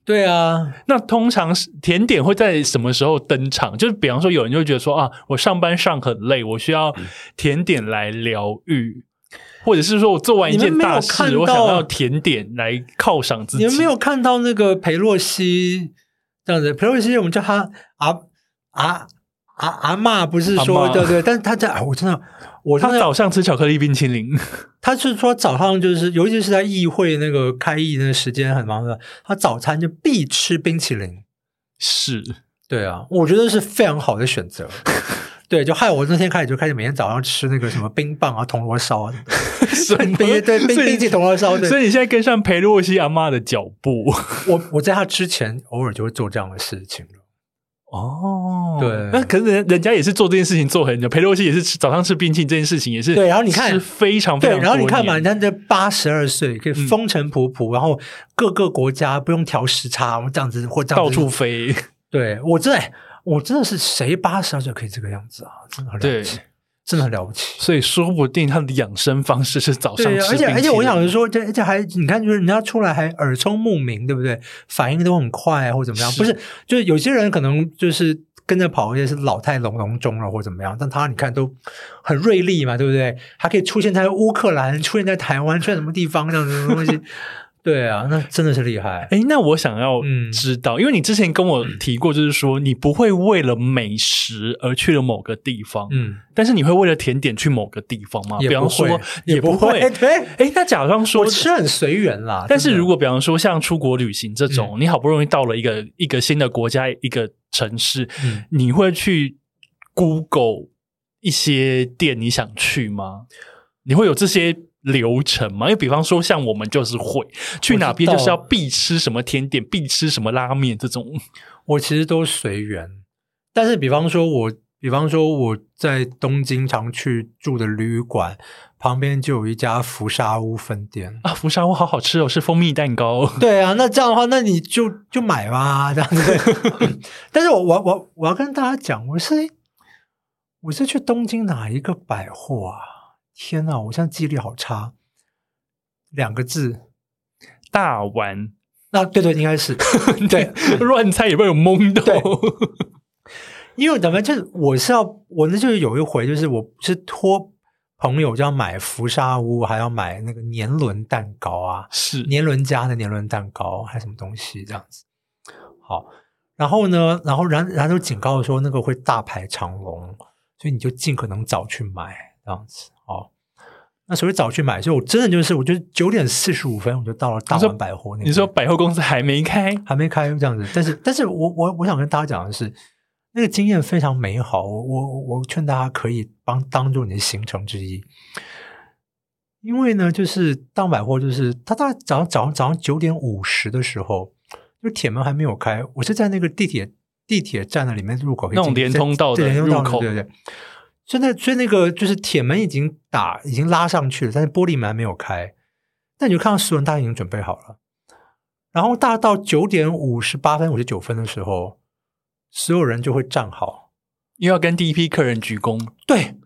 对啊，那通常甜点会在什么时候登场？就是比方说，有人就会觉得说啊，我上班上很累，我需要甜点来疗愈，或者是说我做完一件大事，我想要甜点来犒赏自己。你们没有看到那个裴洛西这样子？裴洛西，我们叫他阿阿阿阿妈，不是说对对？但是他在，我真的。我他早上吃巧克力冰淇淋，他是说早上就是，尤其是在议会那个开议那个时间很忙的，他早餐就必吃冰淇淋。是，对啊，我觉得是非常好的选择。对，就害我那天开始就开始每天早上吃那个什么冰棒啊、铜锣烧啊，冰对冰冰淇淋铜锣烧。所以你现在跟上裴洛西阿妈的脚步。我我在他之前偶尔就会做这样的事情了。哦，对，那可是人人家也是做这件事情做很久，裴洛西也是吃早上吃冰淇淋这件事情也是对，然后你看非常非常然后你看嘛，人家这八十二岁可以风尘仆仆，然后各个国家不用调时差，这样子或到处飞。对我真的我真的是谁八十二岁可以这个样子啊？真的很了不起。真的很了不起，所以说不定他的养生方式是早上吃而且而且我想说，这而且还你看，就是人家出来还耳聪目明，对不对？反应都很快，或怎么样？不是，就是有些人可能就是跟着跑，也是老态龙龙钟了，或怎么样？但他你看都很锐利嘛，对不对？还可以出现在乌克兰，出现在台湾，出现什么地方这样子的东西。对啊，那真的是厉害。哎，那我想要知道，因为你之前跟我提过，就是说你不会为了美食而去了某个地方，嗯，但是你会为了甜点去某个地方吗？比方说，也不会。对，哎，那假装说，我吃很随缘啦。但是如果比方说像出国旅行这种，你好不容易到了一个一个新的国家、一个城市，你会去 Google 一些店你想去吗？你会有这些？流程嘛，因为比方说像我们就是会去哪边就是要必吃什么甜点，必吃什么拉面这种，我其实都随缘。但是比方说，我比方说我在东京常去住的旅馆旁边就有一家福沙屋分店啊，福沙屋好好吃哦，是蜂蜜蛋糕。对啊，那这样的话，那你就就买吧，这样子。但是我我我我要跟大家讲，我是我是去东京哪一个百货啊？天呐，我现在记忆力好差。两个字，大丸。那对对，应该是 对。乱猜也会有懵的。因为咱们就是我是要我那就是有一回就是我是托朋友就要买福沙屋，还要买那个年轮蛋糕啊，是年轮家的年轮蛋糕还是什么东西这样子。好，然后呢，然后然然后就警告说那个会大排长龙，所以你就尽可能早去买这样子。那所以早去买，所以我真的就是，我就九点四十五分我就到了大丸百货那。你说百货公司还没开，还没开这样子，但是，但是我我我想跟大家讲的是，那个经验非常美好。我我我劝大家可以帮当做你的行程之一，因为呢，就是大百货，就是他大概早上早上早上九点五十的时候，就铁门还没有开，我是在那个地铁地铁站的里面入口，那种连通道的入口，对对对。所以那所以那个就是铁门已经打已经拉上去了，但是玻璃门还没有开。那你就看到所有人大家已经准备好了。然后大概到九点五十八分、五十九分的时候，所有人就会站好，因为要跟第一批客人鞠躬。对，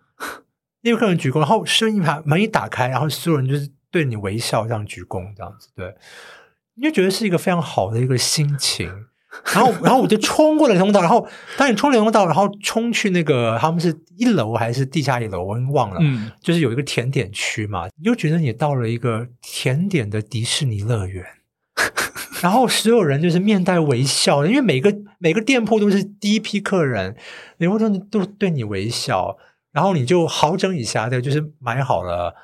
第一批客人鞠躬，然后声音把门一打开，然后所有人就是对你微笑，这样鞠躬，这样子。对，你就觉得是一个非常好的一个心情。然后，然后我就冲过了通道，然后当你冲了通道，然后冲去那个他们是一楼还是地下一楼，我忘了。嗯，就是有一个甜点区嘛，你就觉得你到了一个甜点的迪士尼乐园。然后所有人就是面带微笑，因为每个每个店铺都是第一批客人，每个都都对你微笑，然后你就好整以暇的，就是买好了。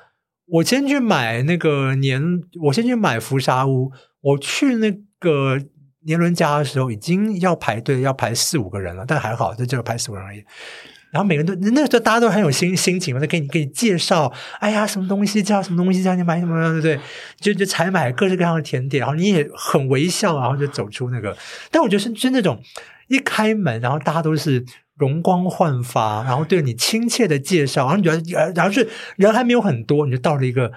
我先去买那个年，我先去买福沙屋，我去那个。年轮家的时候已经要排队，要排四五个人了，但还好，就只有排四五个人而已。然后每个人都那时候大家都很有心心情嘛，在给你给你介绍，哎呀，什么东西叫什么东西叫你买什么，对不对？就就采买各式各样的甜点，然后你也很微笑，然后就走出那个。但我觉得是是那种一开门，然后大家都是容光焕发，然后对你亲切的介绍，然后你觉得，然后是人还没有很多，你就到了一个，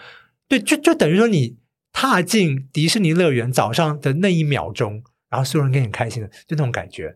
对，就就等于说你踏进迪士尼乐园早上的那一秒钟。然后所有人跟你开心的，就那种感觉。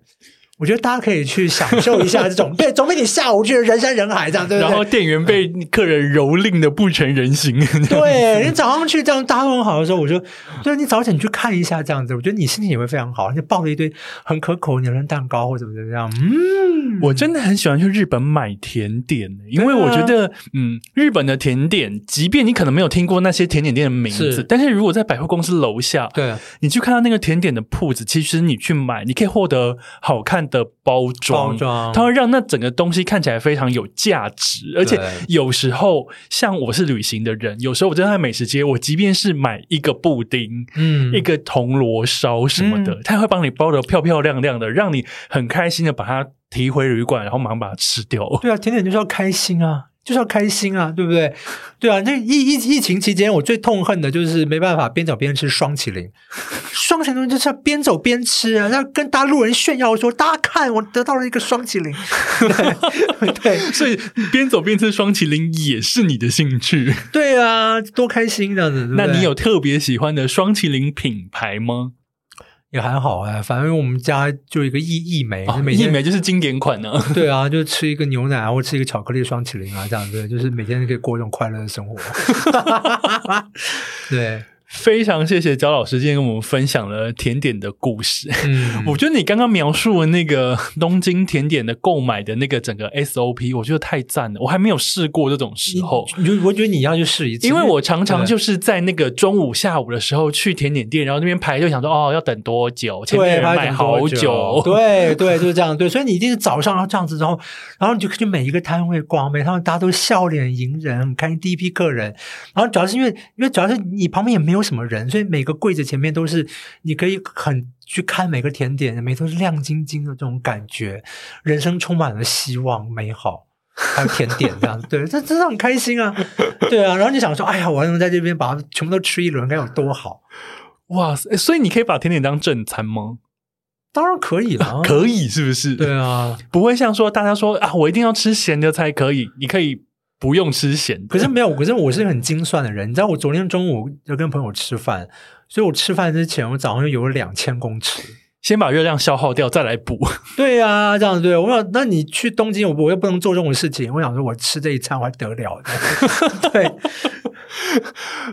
我觉得大家可以去享受一下这种，对，总比你下午去人山人海这样，对不对？然后店员被客人蹂躏的不成人形。对你早上去这样大家都很好的时候，我就对你早点去看一下这样子，我觉得你心情也会非常好。你抱着一堆很可口的牛奶蛋糕或者怎么怎么样，嗯，我真的很喜欢去日本买甜点，因为我觉得，嗯，日本的甜点，即便你可能没有听过那些甜点店的名字，但是如果在百货公司楼下，对，你去看到那个甜点的铺子，其实你去买，你可以获得好看。的包装，它会让那整个东西看起来非常有价值，而且有时候像我是旅行的人，有时候我真的在美食街，我即便是买一个布丁，嗯，一个铜锣烧什么的，它会帮你包的漂漂亮亮的，让你很开心的把它提回旅馆，然后马上把它吃掉。对啊，甜点就是要开心啊。就是要开心啊，对不对？对啊，那疫疫疫情期间，我最痛恨的就是没办法边走边吃双麒麟。双麒麟就是要边走边吃啊，要跟大陆人炫耀说：“大家看，我得到了一个双麒麟。”对，所以边走边吃双麒麟也是你的兴趣。对啊，多开心这样子。那你有特别喜欢的双麒麟品牌吗？也还好哎，反正我们家就一个益益美，益美就是经典款呢。对啊，就吃一个牛奶啊或吃一个巧克力双麒麟啊，这样子，就是每天可以过一种快乐的生活。对。非常谢谢焦老师今天跟我们分享了甜点的故事。嗯，我觉得你刚刚描述的那个东京甜点的购买的那个整个 SOP，我觉得太赞了。我还没有试过这种时候，我我觉得你要去试一次，因为我常常就是在那个中午、下午的时候去甜点店，然后那边排队想说哦，要等多久？前面排好久。对对，就是这样。对，所以你一定是早上要这样子，然后然后你就去每一个摊位逛，每趟大家都笑脸迎人，很开心。第一批客人，然后主要是因为因为主要是你旁边也没有。什么人？所以每个柜子前面都是你可以很去看每个甜点，每都是亮晶晶的这种感觉，人生充满了希望、美好，还有甜点这样子。对，这真的很开心啊！对啊，然后你想说，哎呀，我还能在这边把它全部都吃一轮，该有多好！哇塞！所以你可以把甜点当正餐吗？当然可以了，可以是不是？对啊，不会像说大家说啊，我一定要吃咸的才可以。你可以。不用吃咸，可是没有，可是我是很精算的人。你知道，我昨天中午要跟朋友吃饭，所以我吃饭之前，我早上就游了两千公尺，先把热量消耗掉，再来补。对呀，这样子对。我想，那你去东京，我我又不能做这种事情。我想说，我吃这一餐我还得了？对，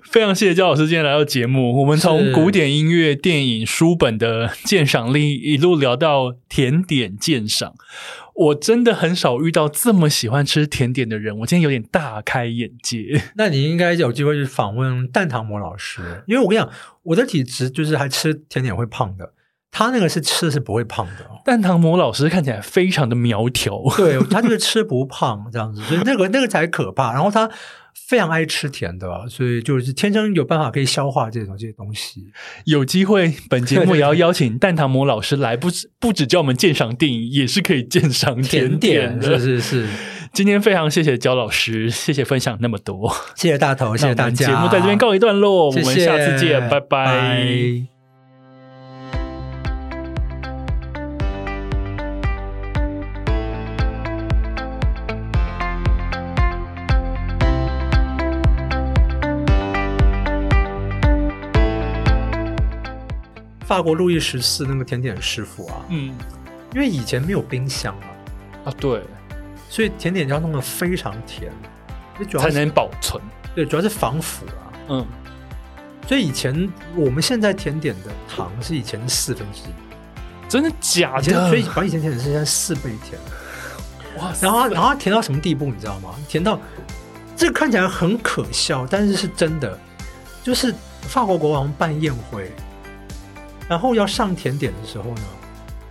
非常谢谢焦老师今天来到节目。我们从古典音乐、电影、书本的鉴赏力一路聊到甜点鉴赏。我真的很少遇到这么喜欢吃甜点的人，我今天有点大开眼界。那你应该有机会去访问蛋糖魔老师，因为我跟你讲，我的体质就是还吃甜点会胖的，他那个是吃是不会胖的。蛋糖魔老师看起来非常的苗条，对他就是吃不胖这样子，所以那个 那个才可怕。然后他。非常爱吃甜的，所以就是天生有办法可以消化这种这些东西。有机会，本节目也要邀请蛋糖魔老师来，不止不止教我们鉴赏电影，也是可以鉴赏甜点的。是是是，今天非常谢谢焦老师，谢谢分享那么多，谢谢大头，谢谢大家。节目在这边告一段落，我们下次见，拜拜。法国路易十四那个甜点师傅啊，嗯，因为以前没有冰箱啊，啊对，所以甜点要弄得非常甜，主要才能保存。对，主要是防腐啊，嗯，所以以前我们现在甜点的糖是以前的四分之一，真的假以前的？所以把以前甜点是现在四倍甜。哇塞，然后它然后它甜到什么地步，你知道吗？甜到这个看起来很可笑，但是是真的，就是法国国王办宴会，然后要上甜点的时候呢，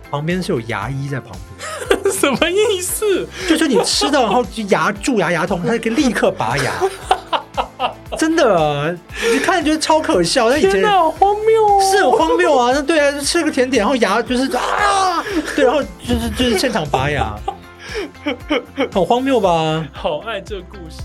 旁边是有牙医在旁边，什么意思？就是你吃到然后就牙蛀牙牙痛，他就可以立刻拔牙。真的，你看觉得超可笑，那以前好荒谬哦！是很荒谬啊！那对啊，就吃个甜点，然后牙就是啊，对，然后就是就是现场拔牙，很荒谬吧？好爱这故事。